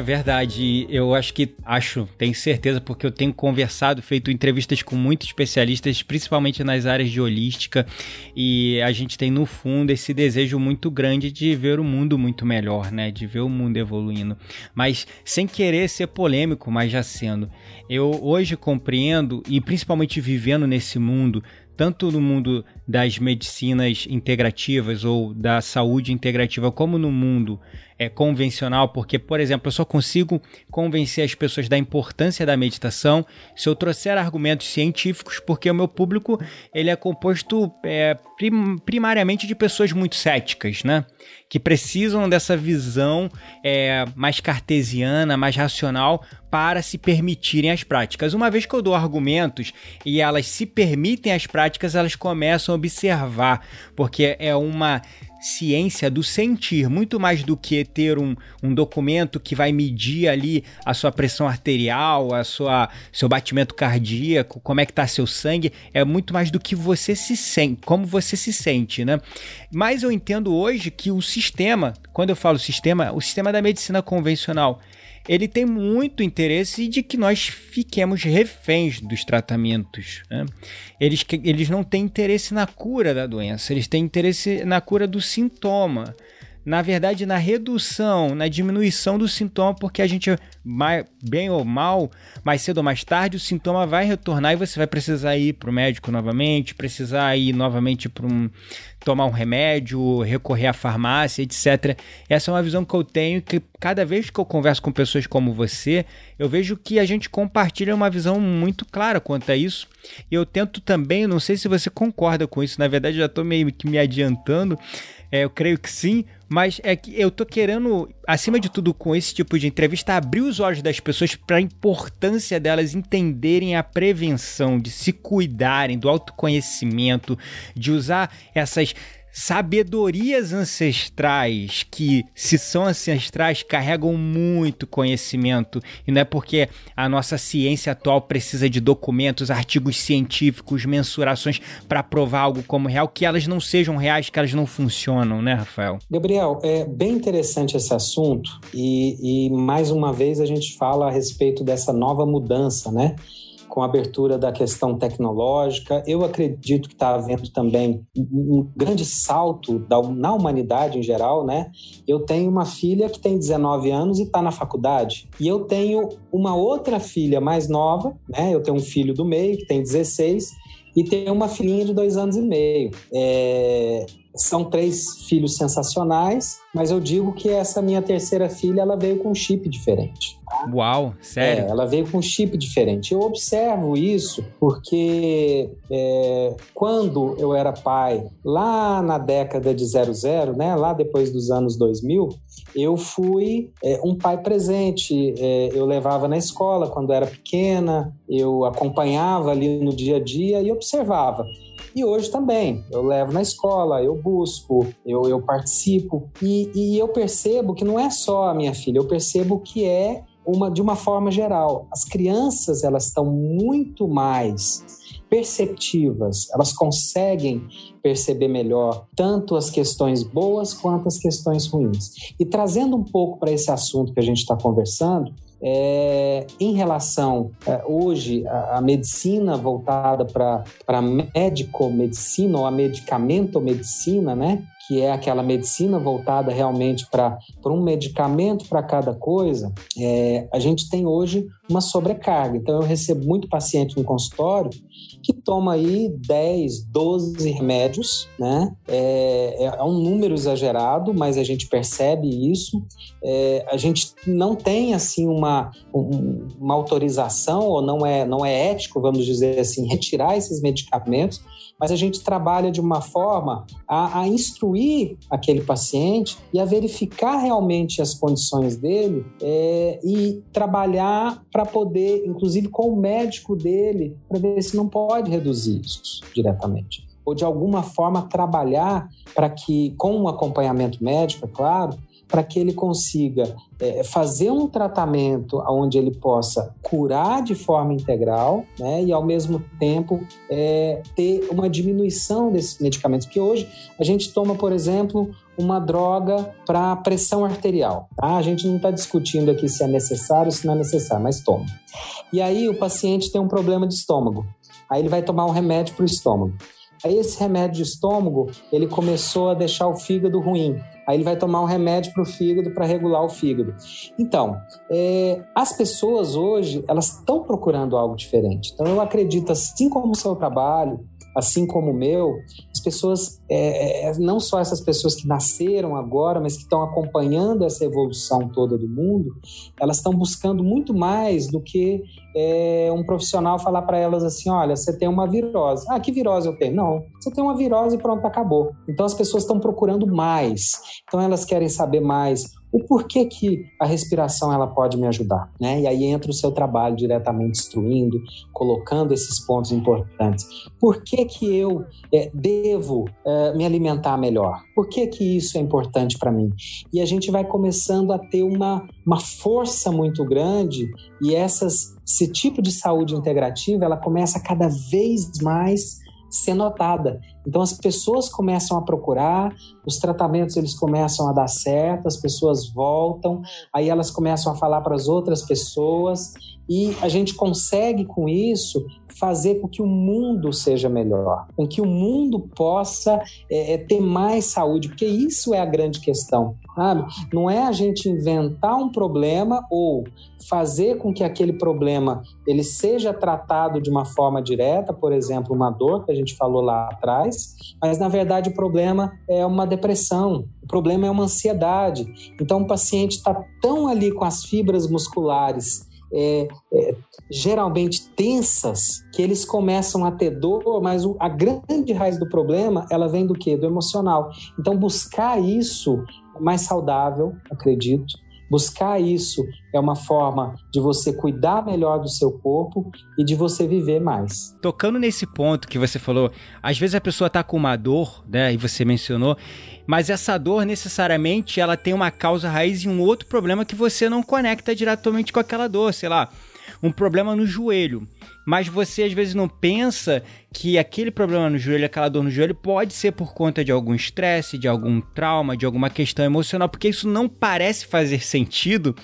S1: É verdade. Eu acho que acho, tenho certeza, porque eu tenho conversado, feito entrevistas com muitos especialistas, principalmente nas áreas de holística, e a gente tem no fundo esse desejo muito grande de ver o mundo muito melhor, né? De ver o mundo evoluindo. Mas sem querer ser polêmico, mas já sendo. Eu hoje compreendo, e principalmente vivendo nesse mundo tanto no mundo das medicinas integrativas ou da saúde integrativa, como no mundo é, convencional, porque, por exemplo, eu só consigo convencer as pessoas da importância da meditação se eu trouxer argumentos científicos, porque o meu público ele é composto é, prim primariamente de pessoas muito céticas, né? Que precisam dessa visão é, mais cartesiana, mais racional, para se permitirem as práticas. Uma vez que eu dou argumentos e elas se permitem as práticas, elas começam a observar, porque é uma ciência do sentir, muito mais do que ter um, um documento que vai medir ali a sua pressão arterial, a sua seu batimento cardíaco, como é que tá seu sangue, é muito mais do que você se sente, como você se sente, né? Mas eu entendo hoje que o sistema, quando eu falo sistema, o sistema da medicina convencional, ele tem muito interesse de que nós fiquemos reféns dos tratamentos. Né? Eles, eles não têm interesse na cura da doença, eles têm interesse na cura do sintoma na verdade, na redução, na diminuição do sintoma, porque a gente, bem ou mal, mais cedo ou mais tarde, o sintoma vai retornar e você vai precisar ir para o médico novamente, precisar ir novamente para um tomar um remédio, recorrer à farmácia, etc. Essa é uma visão que eu tenho que cada vez que eu converso com pessoas como você, eu vejo que a gente compartilha uma visão muito clara quanto a isso. E eu tento também, não sei se você concorda com isso, na verdade já estou meio que me adiantando, é, eu creio que sim, mas é que eu tô querendo, acima de tudo, com esse tipo de entrevista, abrir os olhos das pessoas para a importância delas entenderem a prevenção, de se cuidarem, do autoconhecimento, de usar essas sabedorias ancestrais que, se são ancestrais, carregam muito conhecimento. E não é porque a nossa ciência atual precisa de documentos, artigos científicos, mensurações para provar algo como real, que elas não sejam reais, que elas não funcionam, né, Rafael?
S2: Gabriel, é bem interessante esse assunto e, e mais uma vez a gente fala a respeito dessa nova mudança, né? Com a abertura da questão tecnológica. Eu acredito que está havendo também um grande salto da, na humanidade em geral, né? Eu tenho uma filha que tem 19 anos e está na faculdade. E eu tenho uma outra filha mais nova, né? Eu tenho um filho do meio que tem 16 e tenho uma filhinha de dois anos e meio. É, são três filhos sensacionais, mas eu digo que essa minha terceira filha ela veio com um chip diferente.
S1: Tá? Uau, sério?
S2: É, ela veio com um chip diferente. Eu observo isso porque é, quando eu era pai, lá na década de 00, né, lá depois dos anos 2000, eu fui é, um pai presente. É, eu levava na escola quando era pequena, eu acompanhava ali no dia a dia e observava. E hoje também, eu levo na escola, eu busco, eu, eu participo e, e eu percebo que não é só a minha filha, eu percebo que é uma de uma forma geral. As crianças elas estão muito mais perceptivas, elas conseguem perceber melhor tanto as questões boas quanto as questões ruins. E trazendo um pouco para esse assunto que a gente está conversando, é, em relação é, hoje a, medicina voltada para médico-medicina ou a medicamento-medicina, né? Que é aquela medicina voltada realmente para um medicamento para cada coisa, é, a gente tem hoje uma sobrecarga. Então, eu recebo muito paciente no consultório que toma aí 10, 12 remédios, né? É, é, um número exagerado, mas a gente percebe isso. É, a gente não tem, assim, uma, uma autorização, ou não é, não é ético, vamos dizer assim, *laughs* retirar esses medicamentos, mas a gente trabalha de uma forma a, a instruir aquele paciente e a verificar realmente as condições dele é, e trabalhar para poder, inclusive com o médico dele, para ver se não pode reduzir isso diretamente. Ou de alguma forma trabalhar para que, com um acompanhamento médico, é claro, para que ele consiga é, fazer um tratamento onde ele possa curar de forma integral né, e, ao mesmo tempo, é, ter uma diminuição desses medicamentos. Porque hoje a gente toma, por exemplo, uma droga para pressão arterial. Tá? A gente não está discutindo aqui se é necessário se não é necessário, mas toma. E aí o paciente tem um problema de estômago. Aí ele vai tomar um remédio para o estômago. Aí esse remédio de estômago, ele começou a deixar o fígado ruim. Aí ele vai tomar um remédio para o fígado para regular o fígado. Então, é, as pessoas hoje elas estão procurando algo diferente. Então, eu acredito, assim como o seu trabalho, assim como o meu, as pessoas, é, é, não só essas pessoas que nasceram agora, mas que estão acompanhando essa evolução toda do mundo, elas estão buscando muito mais do que é, um profissional falar para elas assim: olha, você tem uma virose. Ah, que virose eu tenho? Não, você tem uma virose e pronto, acabou. Então as pessoas estão procurando mais. Então elas querem saber mais o porquê que a respiração ela pode me ajudar, né? E aí entra o seu trabalho diretamente instruindo, colocando esses pontos importantes. Por que que eu é, devo é, me alimentar melhor? Por que que isso é importante para mim? E a gente vai começando a ter uma, uma força muito grande e essas, esse tipo de saúde integrativa ela começa cada vez mais ser notada. Então as pessoas começam a procurar, os tratamentos eles começam a dar certo, as pessoas voltam, aí elas começam a falar para as outras pessoas e a gente consegue com isso fazer com que o mundo seja melhor, com que o mundo possa é, é ter mais saúde, porque isso é a grande questão, sabe? Não é a gente inventar um problema ou fazer com que aquele problema ele seja tratado de uma forma direta, por exemplo, uma dor que a gente falou lá atrás, mas na verdade o problema é uma depressão, o problema é uma ansiedade. Então o paciente está tão ali com as fibras musculares é, é, geralmente tensas que eles começam a ter dor, mas o, a grande raiz do problema ela vem do que? Do emocional. Então buscar isso mais saudável, acredito, Buscar isso é uma forma de você cuidar melhor do seu corpo e de você viver mais.
S1: Tocando nesse ponto que você falou, às vezes a pessoa está com uma dor, né, e você mencionou, mas essa dor necessariamente ela tem uma causa raiz e um outro problema que você não conecta diretamente com aquela dor, sei lá, um problema no joelho mas você às vezes não pensa que aquele problema no joelho, aquela dor no joelho, pode ser por conta de algum estresse, de algum trauma, de alguma questão emocional, porque isso não parece fazer sentido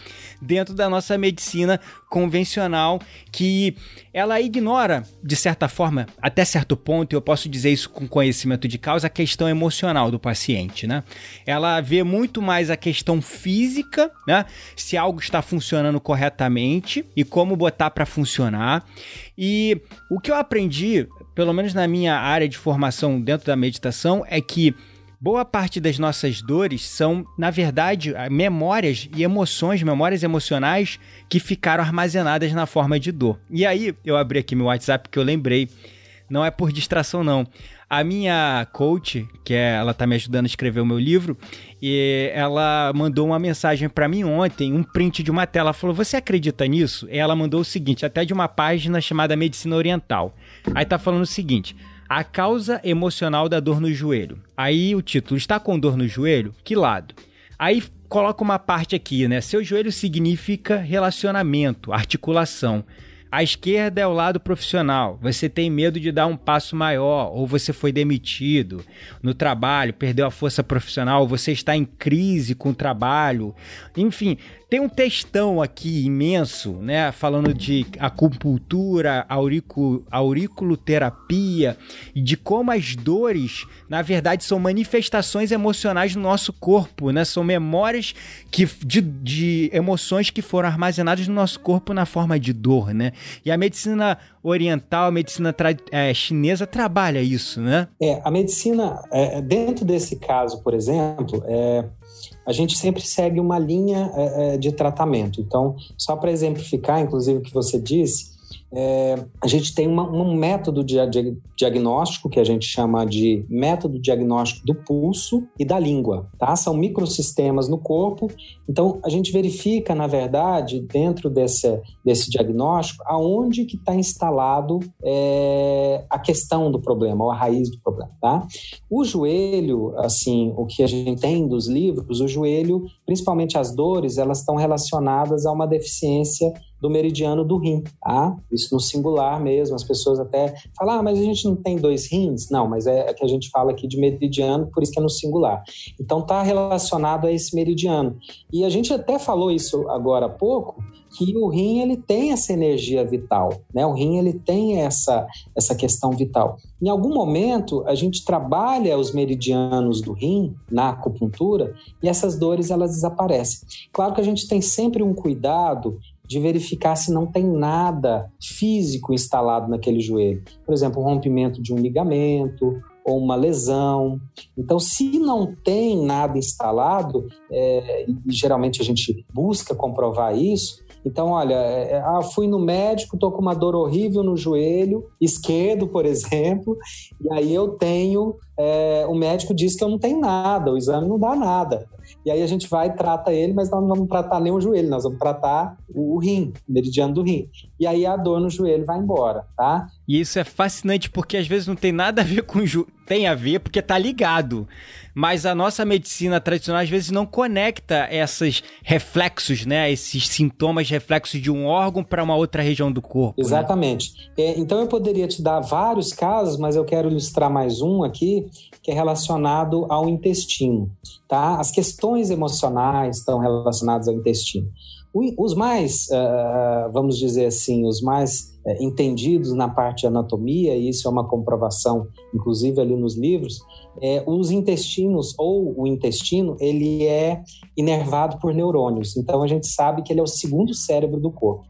S1: dentro da nossa medicina convencional, que ela ignora, de certa forma, até certo ponto, eu posso dizer isso com conhecimento de causa, a questão emocional do paciente, né? Ela vê muito mais a questão física, né? Se algo está funcionando corretamente e como botar para funcionar. E o que eu aprendi, pelo menos na minha área de formação dentro da meditação, é que boa parte das nossas dores são, na verdade, memórias e emoções, memórias emocionais que ficaram armazenadas na forma de dor. E aí, eu abri aqui meu WhatsApp que eu lembrei, não é por distração não. A minha coach, que é, ela tá me ajudando a escrever o meu livro, e ela mandou uma mensagem para mim ontem, um print de uma tela. Ela falou: "Você acredita nisso?" E ela mandou o seguinte, até de uma página chamada Medicina Oriental. Aí tá falando o seguinte: a causa emocional da dor no joelho. Aí o título: Está com dor no joelho? Que lado? Aí coloca uma parte aqui, né? Seu joelho significa relacionamento, articulação. A esquerda é o lado profissional. Você tem medo de dar um passo maior, ou você foi demitido no trabalho, perdeu a força profissional, você está em crise com o trabalho. Enfim, tem um textão aqui imenso, né? Falando de acupuntura, auricu, auriculoterapia, e de como as dores, na verdade, são manifestações emocionais no nosso corpo, né? São memórias que, de, de emoções que foram armazenadas no nosso corpo na forma de dor, né? E a medicina oriental, a medicina é, chinesa trabalha isso, né?
S2: É, a medicina, é, dentro desse caso, por exemplo, é, a gente sempre segue uma linha é, é de tratamento. Então, só para exemplificar, inclusive, o que você disse, é, a gente tem uma, um método de, diagnóstico que a gente chama de método diagnóstico do pulso e da língua, tá? São microsistemas no corpo. Então, a gente verifica, na verdade, dentro desse, desse diagnóstico, aonde que está instalado é, a questão do problema, ou a raiz do problema, tá? O joelho, assim, o que a gente tem dos livros, o joelho, principalmente as dores, elas estão relacionadas a uma deficiência do meridiano do rim, tá? Isso no singular mesmo, as pessoas até falam, ah, mas a gente não tem dois rins? Não, mas é, é que a gente fala aqui de meridiano, por isso que é no singular. Então tá relacionado a esse meridiano. E a gente até falou isso agora há pouco, que o rim ele tem essa energia vital, né? O rim ele tem essa essa questão vital. Em algum momento a gente trabalha os meridianos do rim na acupuntura e essas dores elas desaparecem. Claro que a gente tem sempre um cuidado de verificar se não tem nada físico instalado naquele joelho. Por exemplo, um rompimento de um ligamento ou uma lesão. Então, se não tem nada instalado, é, e geralmente a gente busca comprovar isso, então, olha, é, é, ah, fui no médico, tô com uma dor horrível no joelho esquerdo, por exemplo, e aí eu tenho, é, o médico diz que eu não tenho nada, o exame não dá nada. E aí a gente vai trata ele, mas nós não vamos tratar nem o joelho, nós vamos tratar o, rim, o meridiano do rim. E aí a dor no joelho vai embora, tá?
S1: E isso é fascinante porque às vezes não tem nada a ver com o joelho. Tem a ver porque tá ligado. Mas a nossa medicina tradicional às vezes não conecta esses reflexos, né? Esses sintomas reflexos de um órgão para uma outra região do corpo.
S2: Né? Exatamente. Né? É, então eu poderia te dar vários casos, mas eu quero ilustrar mais um aqui, que é relacionado ao intestino, tá? As questões emocionais estão relacionadas ao intestino. Os mais, uh, vamos dizer assim, os mais entendidos na parte de anatomia, e isso é uma comprovação, inclusive ali nos livros, é, os intestinos ou o intestino ele é inervado por neurônios. Então a gente sabe que ele é o segundo cérebro do corpo.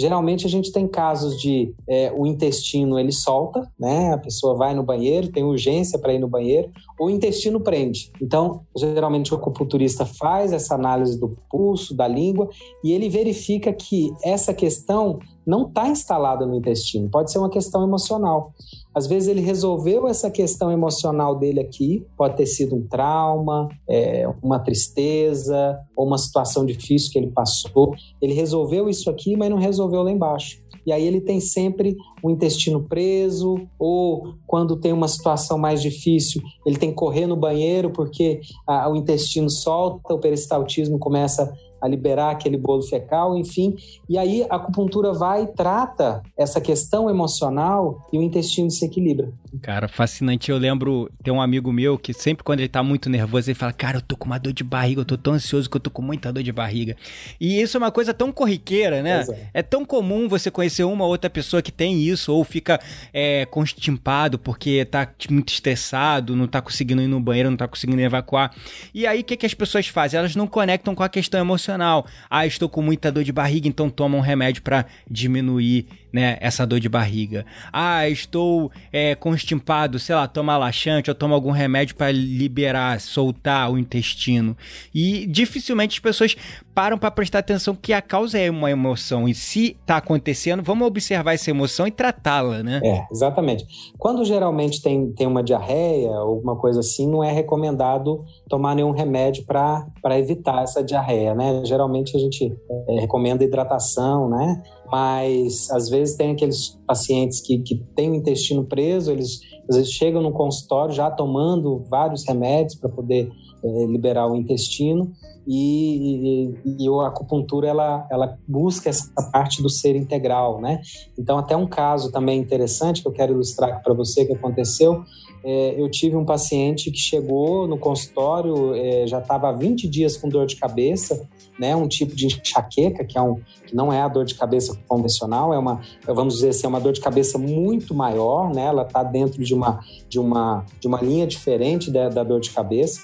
S2: Geralmente a gente tem casos de é, o intestino ele solta, né? A pessoa vai no banheiro, tem urgência para ir no banheiro, ou o intestino prende. Então, geralmente o acupunturista faz essa análise do pulso, da língua, e ele verifica que essa questão não está instalada no intestino, pode ser uma questão emocional. Às vezes ele resolveu essa questão emocional dele aqui, pode ter sido um trauma, é, uma tristeza ou uma situação difícil que ele passou. Ele resolveu isso aqui, mas não resolveu lá embaixo. E aí ele tem sempre o intestino preso, ou quando tem uma situação mais difícil, ele tem que correr no banheiro porque a, o intestino solta, o peristaltismo começa a liberar aquele bolo fecal, enfim. E aí a acupuntura vai e trata essa questão emocional e o intestino se equilibra.
S1: Cara, fascinante. Eu lembro, tem um amigo meu que sempre quando ele tá muito nervoso, ele fala: Cara, eu tô com uma dor de barriga, eu tô tão ansioso que eu tô com muita dor de barriga. E isso é uma coisa tão corriqueira, né? É. é tão comum você conhecer uma ou outra pessoa que tem isso, ou fica é, constipado porque tá muito estressado, não tá conseguindo ir no banheiro, não tá conseguindo evacuar. E aí o que, que as pessoas fazem? Elas não conectam com a questão emocional. Ah, estou com muita dor de barriga, então toma um remédio para diminuir né, essa dor de barriga. Ah, estou é, constipado, sei lá, toma laxante ou toma algum remédio para liberar, soltar o intestino. E dificilmente as pessoas param para prestar atenção que a causa é uma emoção. E se está acontecendo, vamos observar essa emoção e tratá-la, né?
S2: É, exatamente. Quando geralmente tem, tem uma diarreia ou alguma coisa assim, não é recomendado tomar nenhum remédio para evitar essa diarreia, né? Geralmente a gente é, recomenda hidratação, né? Mas às vezes tem aqueles pacientes que, que têm o intestino preso, eles às vezes chegam no consultório já tomando vários remédios para poder é, liberar o intestino e, e, e, a acupuntura ela, ela busca essa parte do ser integral, né? Então até um caso também interessante que eu quero ilustrar para você que aconteceu, é, eu tive um paciente que chegou no consultório, é, já estava há 20 dias com dor de cabeça, né, um tipo de enxaqueca, que, é um, que não é a dor de cabeça convencional, é uma, vamos dizer assim, é uma dor de cabeça muito maior, né, ela está dentro de uma, de, uma, de uma linha diferente da, da dor de cabeça,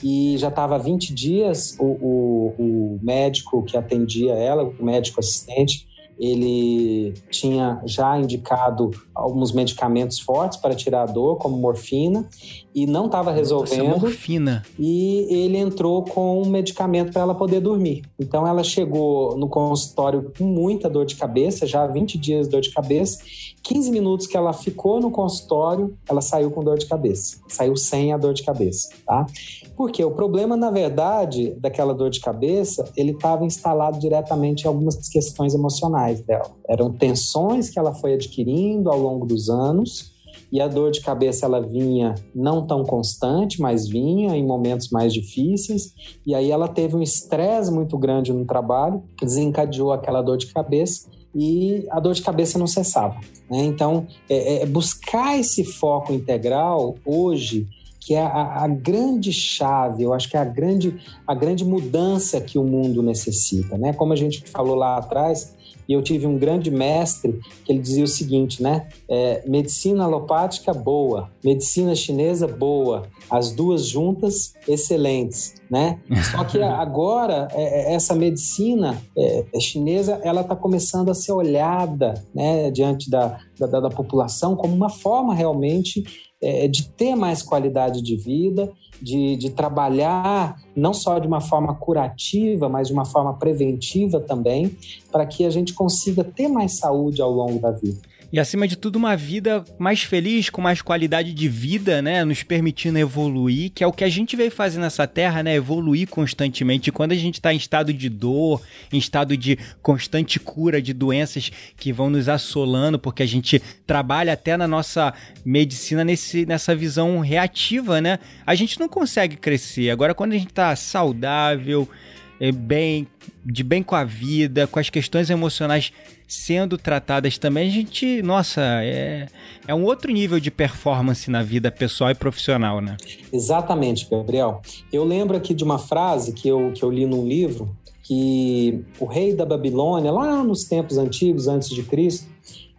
S2: e já estava há 20 dias, o, o, o médico que atendia ela, o médico assistente, ele tinha já indicado alguns medicamentos fortes para tirar a dor, como morfina, e não estava resolvendo.
S1: Nossa, morfina.
S2: E ele entrou com um medicamento para ela poder dormir. Então ela chegou no consultório com muita dor de cabeça, já 20 dias de dor de cabeça. 15 minutos que ela ficou no consultório, ela saiu com dor de cabeça. Saiu sem a dor de cabeça, tá? Porque o problema, na verdade, daquela dor de cabeça, ele estava instalado diretamente em algumas questões emocionais dela. Eram tensões que ela foi adquirindo ao longo dos anos e a dor de cabeça ela vinha não tão constante, mas vinha em momentos mais difíceis. E aí ela teve um estresse muito grande no trabalho, desencadeou aquela dor de cabeça e a dor de cabeça não cessava. Né? Então, é, é buscar esse foco integral hoje que é a, a, grande chave, eu acho que é a grande, a grande mudança que o mundo necessita. Né? Como a gente falou lá atrás, E eu tive um grande mestre que ele dizia o seguinte, né? É, medicina alopática boa, medicina chinesa boa, as duas juntas excelentes, né? Só que *laughs* agora é, é, essa medicina é, é chinesa ela está começando a ser olhada, né, diante da, da, da população como uma forma realmente é, de ter mais qualidade de vida, de, de trabalhar não só de uma forma curativa, mas de uma forma preventiva também, para que a gente consiga ter mais saúde ao longo da vida
S1: e acima de tudo uma vida mais feliz, com mais qualidade de vida, né, nos permitindo evoluir, que é o que a gente veio fazer nessa terra, né, evoluir constantemente. E quando a gente está em estado de dor, em estado de constante cura de doenças que vão nos assolando, porque a gente trabalha até na nossa medicina nesse, nessa visão reativa, né, a gente não consegue crescer. Agora quando a gente está saudável, bem, de bem com a vida, com as questões emocionais sendo tratadas também, a gente, nossa, é, é um outro nível de performance na vida pessoal e profissional, né?
S2: Exatamente, Gabriel. Eu lembro aqui de uma frase que eu, que eu li num livro, que o rei da Babilônia, lá nos tempos antigos, antes de Cristo,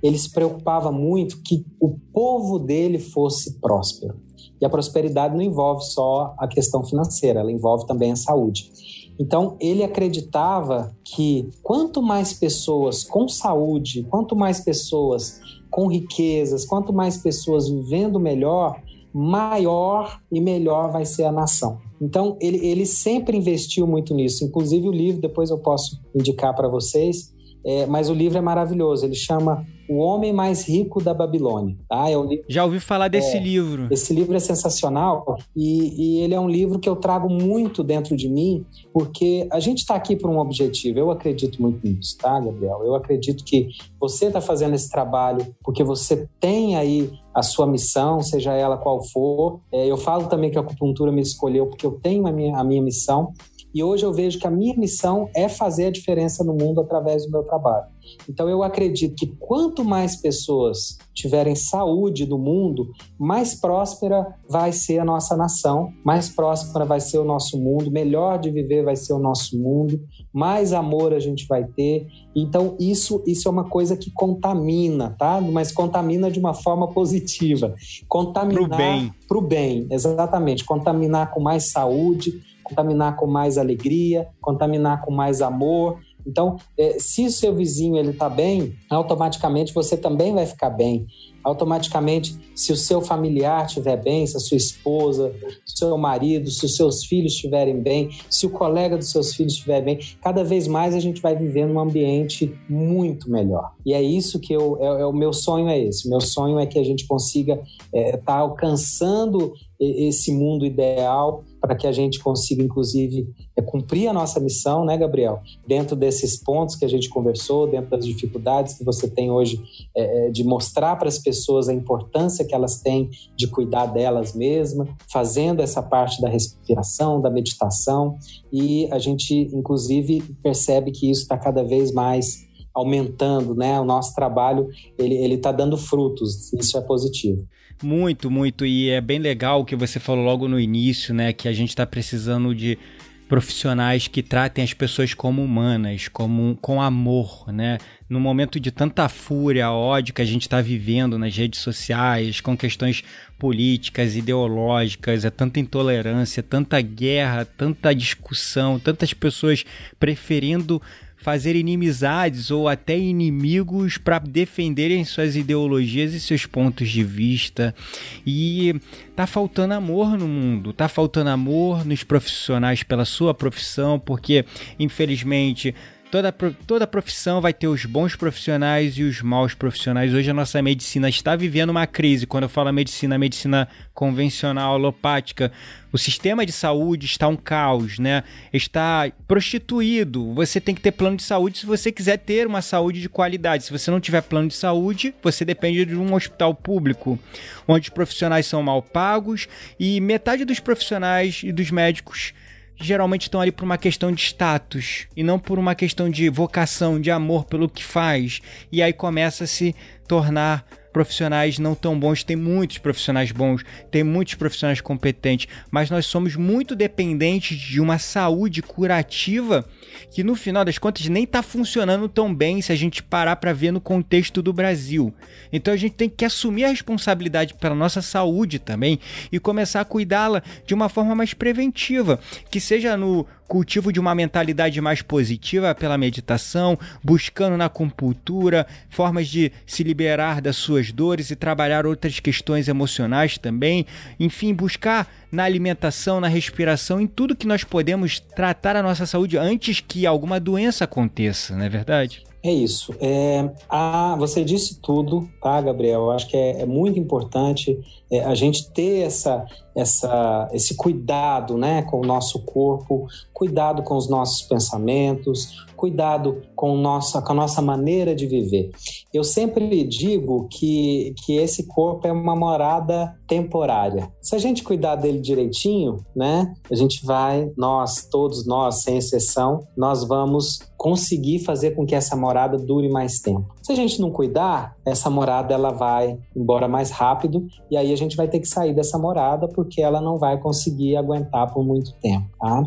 S2: ele se preocupava muito que o povo dele fosse próspero. E a prosperidade não envolve só a questão financeira, ela envolve também a saúde. Então, ele acreditava que quanto mais pessoas com saúde, quanto mais pessoas com riquezas, quanto mais pessoas vivendo melhor, maior e melhor vai ser a nação. Então, ele, ele sempre investiu muito nisso. Inclusive, o livro, depois eu posso indicar para vocês, é, mas o livro é maravilhoso. Ele chama O Homem Mais Rico da Babilônia. Tá? É
S1: um livro, Já ouvi falar desse é, livro.
S2: Esse livro é sensacional e, e, ele é um livro que eu trago muito dentro de mim, porque a gente está aqui por um objetivo. Eu acredito muito nisso, tá, Gabriel? Eu acredito que você está fazendo esse trabalho porque você tem aí a sua missão, seja ela qual for. É, eu falo também que a acupuntura me escolheu porque eu tenho a minha, a minha missão. E hoje eu vejo que a minha missão é fazer a diferença no mundo através do meu trabalho. Então eu acredito que quanto mais pessoas tiverem saúde no mundo, mais próspera vai ser a nossa nação, mais próspera vai ser o nosso mundo, melhor de viver vai ser o nosso mundo, mais amor a gente vai ter. Então isso isso é uma coisa que contamina, tá? Mas contamina de uma forma positiva. Contaminar
S1: pro bem.
S2: Pro bem, exatamente. Contaminar com mais saúde, contaminar com mais alegria, contaminar com mais amor. Então, é, se o seu vizinho ele está bem, automaticamente você também vai ficar bem. Automaticamente, se o seu familiar estiver bem, se a sua esposa, se o seu marido, se os seus filhos estiverem bem, se o colega dos seus filhos estiver bem, cada vez mais a gente vai viver num ambiente muito melhor. E é isso que eu, é, é o meu sonho é esse. Meu sonho é que a gente consiga estar é, tá alcançando esse mundo ideal para que a gente consiga, inclusive, é, cumprir a nossa missão, né, Gabriel? Dentro desses pontos que a gente conversou, dentro das dificuldades que você tem hoje é, é de mostrar para as pessoas a importância que elas têm de cuidar delas mesmas, fazendo essa parte da respiração, da meditação, e a gente, inclusive, percebe que isso está cada vez mais aumentando, né? O nosso trabalho ele ele está dando frutos. Isso é positivo.
S1: Muito, muito e é bem legal o que você falou logo no início, né? Que a gente está precisando de profissionais que tratem as pessoas como humanas, como com amor, né? No momento de tanta fúria, ódio que a gente está vivendo nas redes sociais, com questões políticas, ideológicas, é tanta intolerância, tanta guerra, tanta discussão, tantas pessoas preferindo fazer inimizades ou até inimigos para defenderem suas ideologias e seus pontos de vista. E tá faltando amor no mundo, tá faltando amor nos profissionais pela sua profissão, porque infelizmente Toda, toda profissão vai ter os bons profissionais e os maus profissionais. Hoje a nossa medicina está vivendo uma crise. Quando eu falo medicina, medicina convencional, alopática, o sistema de saúde está um caos, né? Está prostituído. Você tem que ter plano de saúde se você quiser ter uma saúde de qualidade. Se você não tiver plano de saúde, você depende de um hospital público, onde os profissionais são mal pagos e metade dos profissionais e dos médicos geralmente estão ali por uma questão de status e não por uma questão de vocação, de amor pelo que faz. E aí começa a se tornar profissionais não tão bons, tem muitos profissionais bons, tem muitos profissionais competentes, mas nós somos muito dependentes de uma saúde curativa que no final das contas nem está funcionando tão bem se a gente parar para ver no contexto do Brasil. Então a gente tem que assumir a responsabilidade pela nossa saúde também e começar a cuidá-la de uma forma mais preventiva, que seja no cultivo de uma mentalidade mais positiva pela meditação, buscando na acupuntura formas de se liberar das suas dores e trabalhar outras questões emocionais também, enfim, buscar na alimentação, na respiração, em tudo que nós podemos tratar a nossa saúde antes que alguma doença aconteça, não é verdade?
S2: É isso. É, a, você disse tudo, tá, Gabriel? Eu acho que é, é muito importante é, a gente ter essa, essa, esse cuidado né, com o nosso corpo, cuidado com os nossos pensamentos, cuidado com, nossa, com a nossa maneira de viver. Eu sempre digo que, que esse corpo é uma morada temporária. Se a gente cuidar dele direitinho, né, a gente vai, nós, todos nós, sem exceção, nós vamos conseguir fazer com que essa morada dure mais tempo. Se a gente não cuidar, essa morada ela vai embora mais rápido e aí a gente vai ter que sair dessa morada porque ela não vai conseguir aguentar por muito tempo, tá?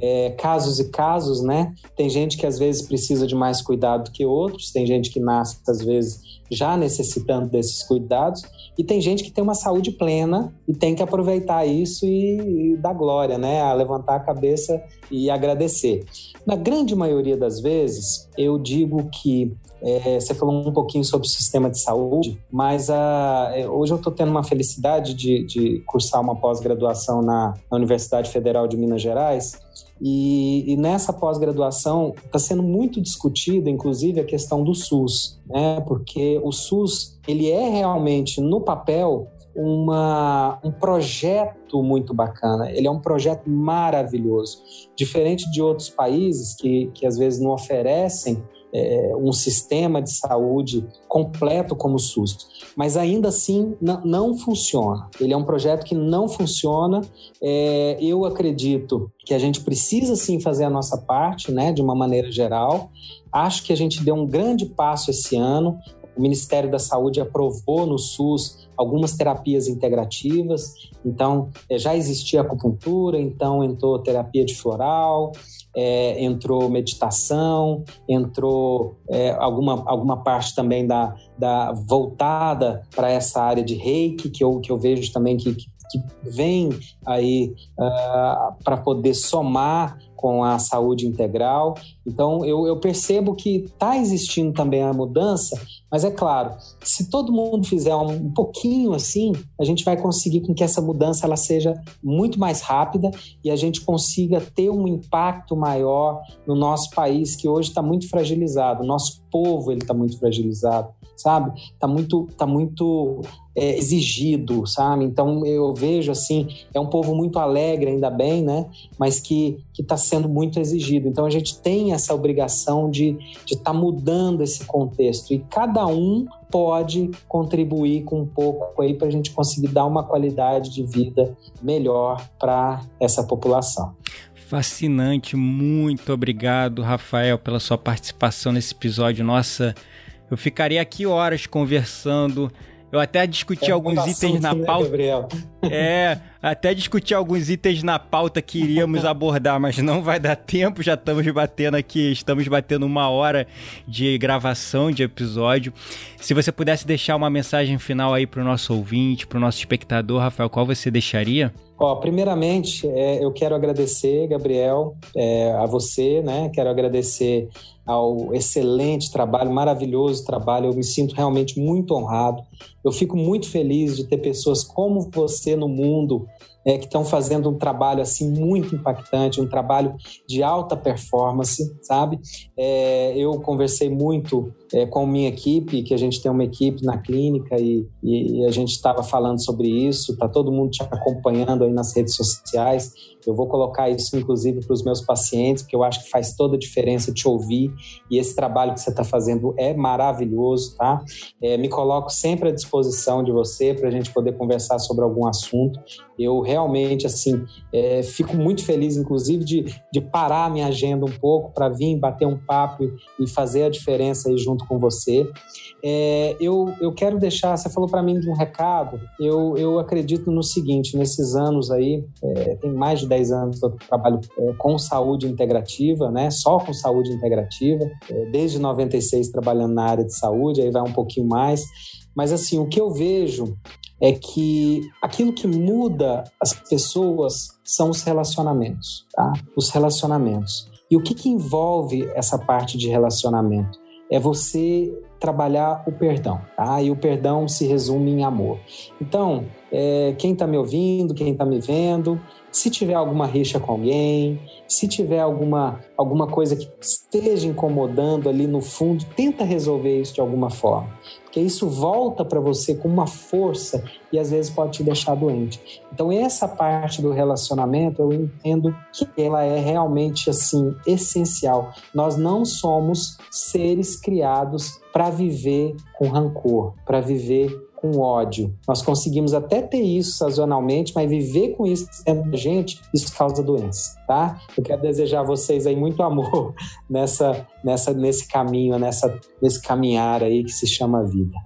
S2: É, casos e casos, né? Tem gente que às vezes precisa de mais cuidado que outros, tem gente que nasce às vezes já necessitando desses cuidados e tem gente que tem uma saúde plena e tem que aproveitar isso e, e dar glória, né? A levantar a cabeça e agradecer. Na grande maioria das vezes, eu digo que é, você falou um pouquinho sobre o sistema de saúde, mas a, é, hoje eu estou tendo uma felicidade de, de cursar uma pós-graduação na, na, Universidade Federal de Minas Gerais. E, e nessa pós-graduação está sendo muito discutida, inclusive, a questão do SUS, né? porque o SUS ele é realmente, no papel, uma, um projeto muito bacana. Ele é um projeto maravilhoso. Diferente de outros países que, que às vezes não oferecem é, um sistema de saúde completo como o SUS, mas ainda assim não funciona. Ele é um projeto que não funciona. É, eu acredito que a gente precisa sim fazer a nossa parte, né, de uma maneira geral. Acho que a gente deu um grande passo esse ano. O Ministério da Saúde aprovou no SUS algumas terapias integrativas. Então, é, já existia acupuntura, então entrou terapia de floral, é, entrou meditação, entrou é, alguma, alguma parte também da, da voltada para essa área de reiki, que eu, que eu vejo também que, que vem aí uh, para poder somar com a saúde integral. Então, eu, eu percebo que está existindo também a mudança, mas é claro, se todo mundo fizer um, pouquinho assim, a gente vai conseguir com que essa mudança ela seja muito mais rápida e a gente consiga ter um impacto maior no nosso país que hoje está muito fragilizado. Nosso povo ele está muito fragilizado sabe? Tá muito, tá muito é, exigido, sabe? Então eu vejo assim, é um povo muito alegre, ainda bem, né? Mas que que está sendo muito exigido. Então a gente tem essa obrigação de estar tá mudando esse contexto e cada um pode contribuir com um pouco aí para a gente conseguir dar uma qualidade de vida melhor para essa população.
S1: Fascinante, muito obrigado, Rafael, pela sua participação nesse episódio. Nossa, eu ficaria aqui horas conversando. Eu até discuti é alguns itens na né, pauta. Né, é, até discuti alguns itens na pauta que iríamos abordar, mas não vai dar tempo. Já estamos batendo aqui, estamos batendo uma hora de gravação de episódio. Se você pudesse deixar uma mensagem final aí para o nosso ouvinte, para o nosso espectador, Rafael, qual você deixaria?
S2: Ó, primeiramente, é, eu quero agradecer, Gabriel, é, a você, né? Quero agradecer ao excelente trabalho, maravilhoso trabalho. Eu me sinto realmente muito honrado. Eu fico muito feliz de ter pessoas como você no mundo é, que estão fazendo um trabalho assim muito impactante, um trabalho de alta performance, sabe? É, eu conversei muito é, com minha equipe, que a gente tem uma equipe na clínica e, e a gente estava falando sobre isso, está todo mundo te acompanhando aí nas redes sociais. Eu vou colocar isso, inclusive, para os meus pacientes, porque eu acho que faz toda a diferença te ouvir e esse trabalho que você está fazendo é maravilhoso, tá? É, me coloco sempre à disposição de você para a gente poder conversar sobre algum assunto. Eu realmente, assim, é, fico muito feliz, inclusive, de, de parar minha agenda um pouco para vir bater um papo e fazer a diferença aí junto junto com você. É, eu, eu quero deixar, você falou para mim de um recado, eu, eu acredito no seguinte, nesses anos aí, é, tem mais de 10 anos que eu trabalho é, com saúde integrativa, né, só com saúde integrativa, é, desde 96 trabalhando na área de saúde, aí vai um pouquinho mais, mas assim, o que eu vejo é que aquilo que muda as pessoas são os relacionamentos, tá? Os relacionamentos. E o que, que envolve essa parte de relacionamento? É você trabalhar o perdão, tá? E o perdão se resume em amor. Então, é, quem está me ouvindo, quem está me vendo, se tiver alguma rixa com alguém, se tiver alguma, alguma coisa que esteja incomodando ali no fundo, tenta resolver isso de alguma forma. Porque isso volta para você com uma força e às vezes pode te deixar doente. Então, essa parte do relacionamento, eu entendo que ela é realmente assim essencial. Nós não somos seres criados para viver com rancor, para viver com ódio. Nós conseguimos até ter isso sazonalmente, mas viver com isso dentro da gente, isso causa doença, tá? Eu quero desejar a vocês aí muito amor *laughs* nessa, nessa, nesse caminho, nessa, nesse caminhar aí que se chama vida.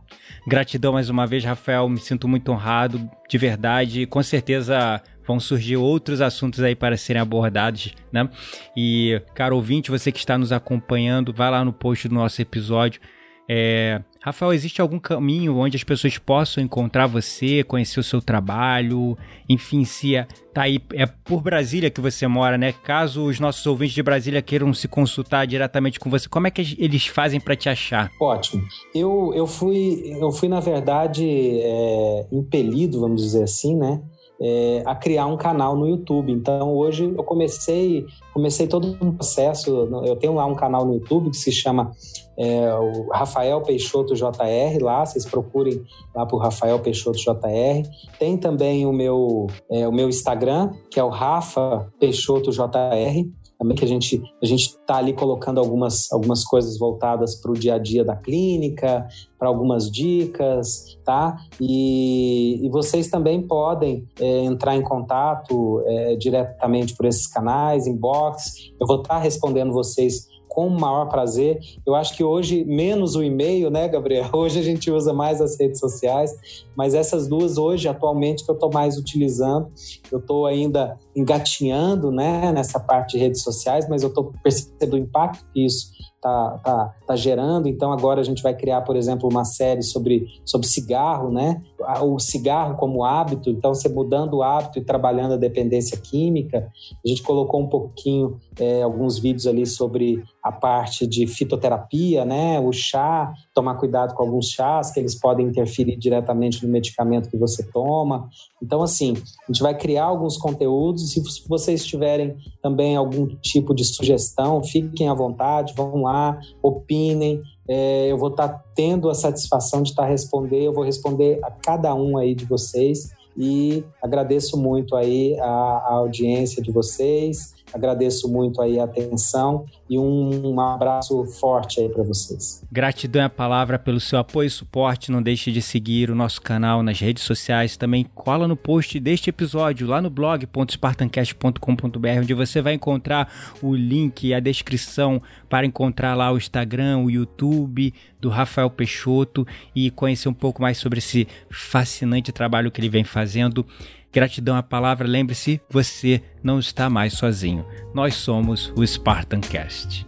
S1: Gratidão mais uma vez, Rafael. Me sinto muito honrado, de verdade. Com certeza vão surgir outros assuntos aí para serem abordados, né? E, caro ouvinte, você que está nos acompanhando, vai lá no post do nosso episódio é, Rafael, existe algum caminho onde as pessoas possam encontrar você, conhecer o seu trabalho? Enfim, se é, tá aí, é por Brasília que você mora, né? Caso os nossos ouvintes de Brasília queiram se consultar diretamente com você, como é que eles fazem para te achar?
S2: Ótimo. Eu, eu, fui, eu fui, na verdade, é, impelido, vamos dizer assim, né? é, a criar um canal no YouTube. Então hoje eu comecei comecei todo um processo. Eu tenho lá um canal no YouTube que se chama é, o Rafael Peixoto JR. Lá vocês procurem lá por Rafael Peixoto JR. Tem também o meu é, o meu Instagram que é o Rafa Peixoto JR também que a gente a gente está ali colocando algumas algumas coisas voltadas para o dia a dia da clínica, para algumas dicas, tá? E, e vocês também podem é, entrar em contato é, diretamente por esses canais, inbox. Eu vou estar tá respondendo vocês com o maior prazer. Eu acho que hoje, menos o e-mail, né, Gabriel? *laughs* Hoje a gente usa mais as redes sociais, mas essas duas hoje, atualmente, que eu estou mais utilizando. Eu estou ainda engatinhando né, nessa parte de redes sociais, mas eu estou percebendo o impacto que isso está tá, tá gerando. Então, agora a gente vai criar, por exemplo, uma série sobre, sobre cigarro, né? O cigarro como hábito. Então, você mudando o hábito e trabalhando a dependência química. A gente colocou um pouquinho, é, alguns vídeos ali sobre a parte de fitoterapia, né? O chá, tomar cuidado com alguns chás, que eles podem interferir diretamente no medicamento que você toma. Então, assim, a gente vai criar alguns conteúdos. Se vocês tiverem também algum tipo de sugestão, fiquem à vontade, vão lá, opinem. É, eu vou estar tá tendo a satisfação de estar tá responder, eu vou responder a cada um aí de vocês e agradeço muito aí a, a audiência de vocês Agradeço muito aí a atenção e um, um abraço forte aí para vocês.
S1: Gratidão é a palavra pelo seu apoio e suporte. Não deixe de seguir o nosso canal nas redes sociais. Também cola no post deste episódio lá no blog.spartancast.com.br, onde você vai encontrar o link e a descrição para encontrar lá o Instagram, o YouTube do Rafael Peixoto e conhecer um pouco mais sobre esse fascinante trabalho que ele vem fazendo. Gratidão à palavra, lembre-se, você não está mais sozinho. Nós somos o Spartan Cast.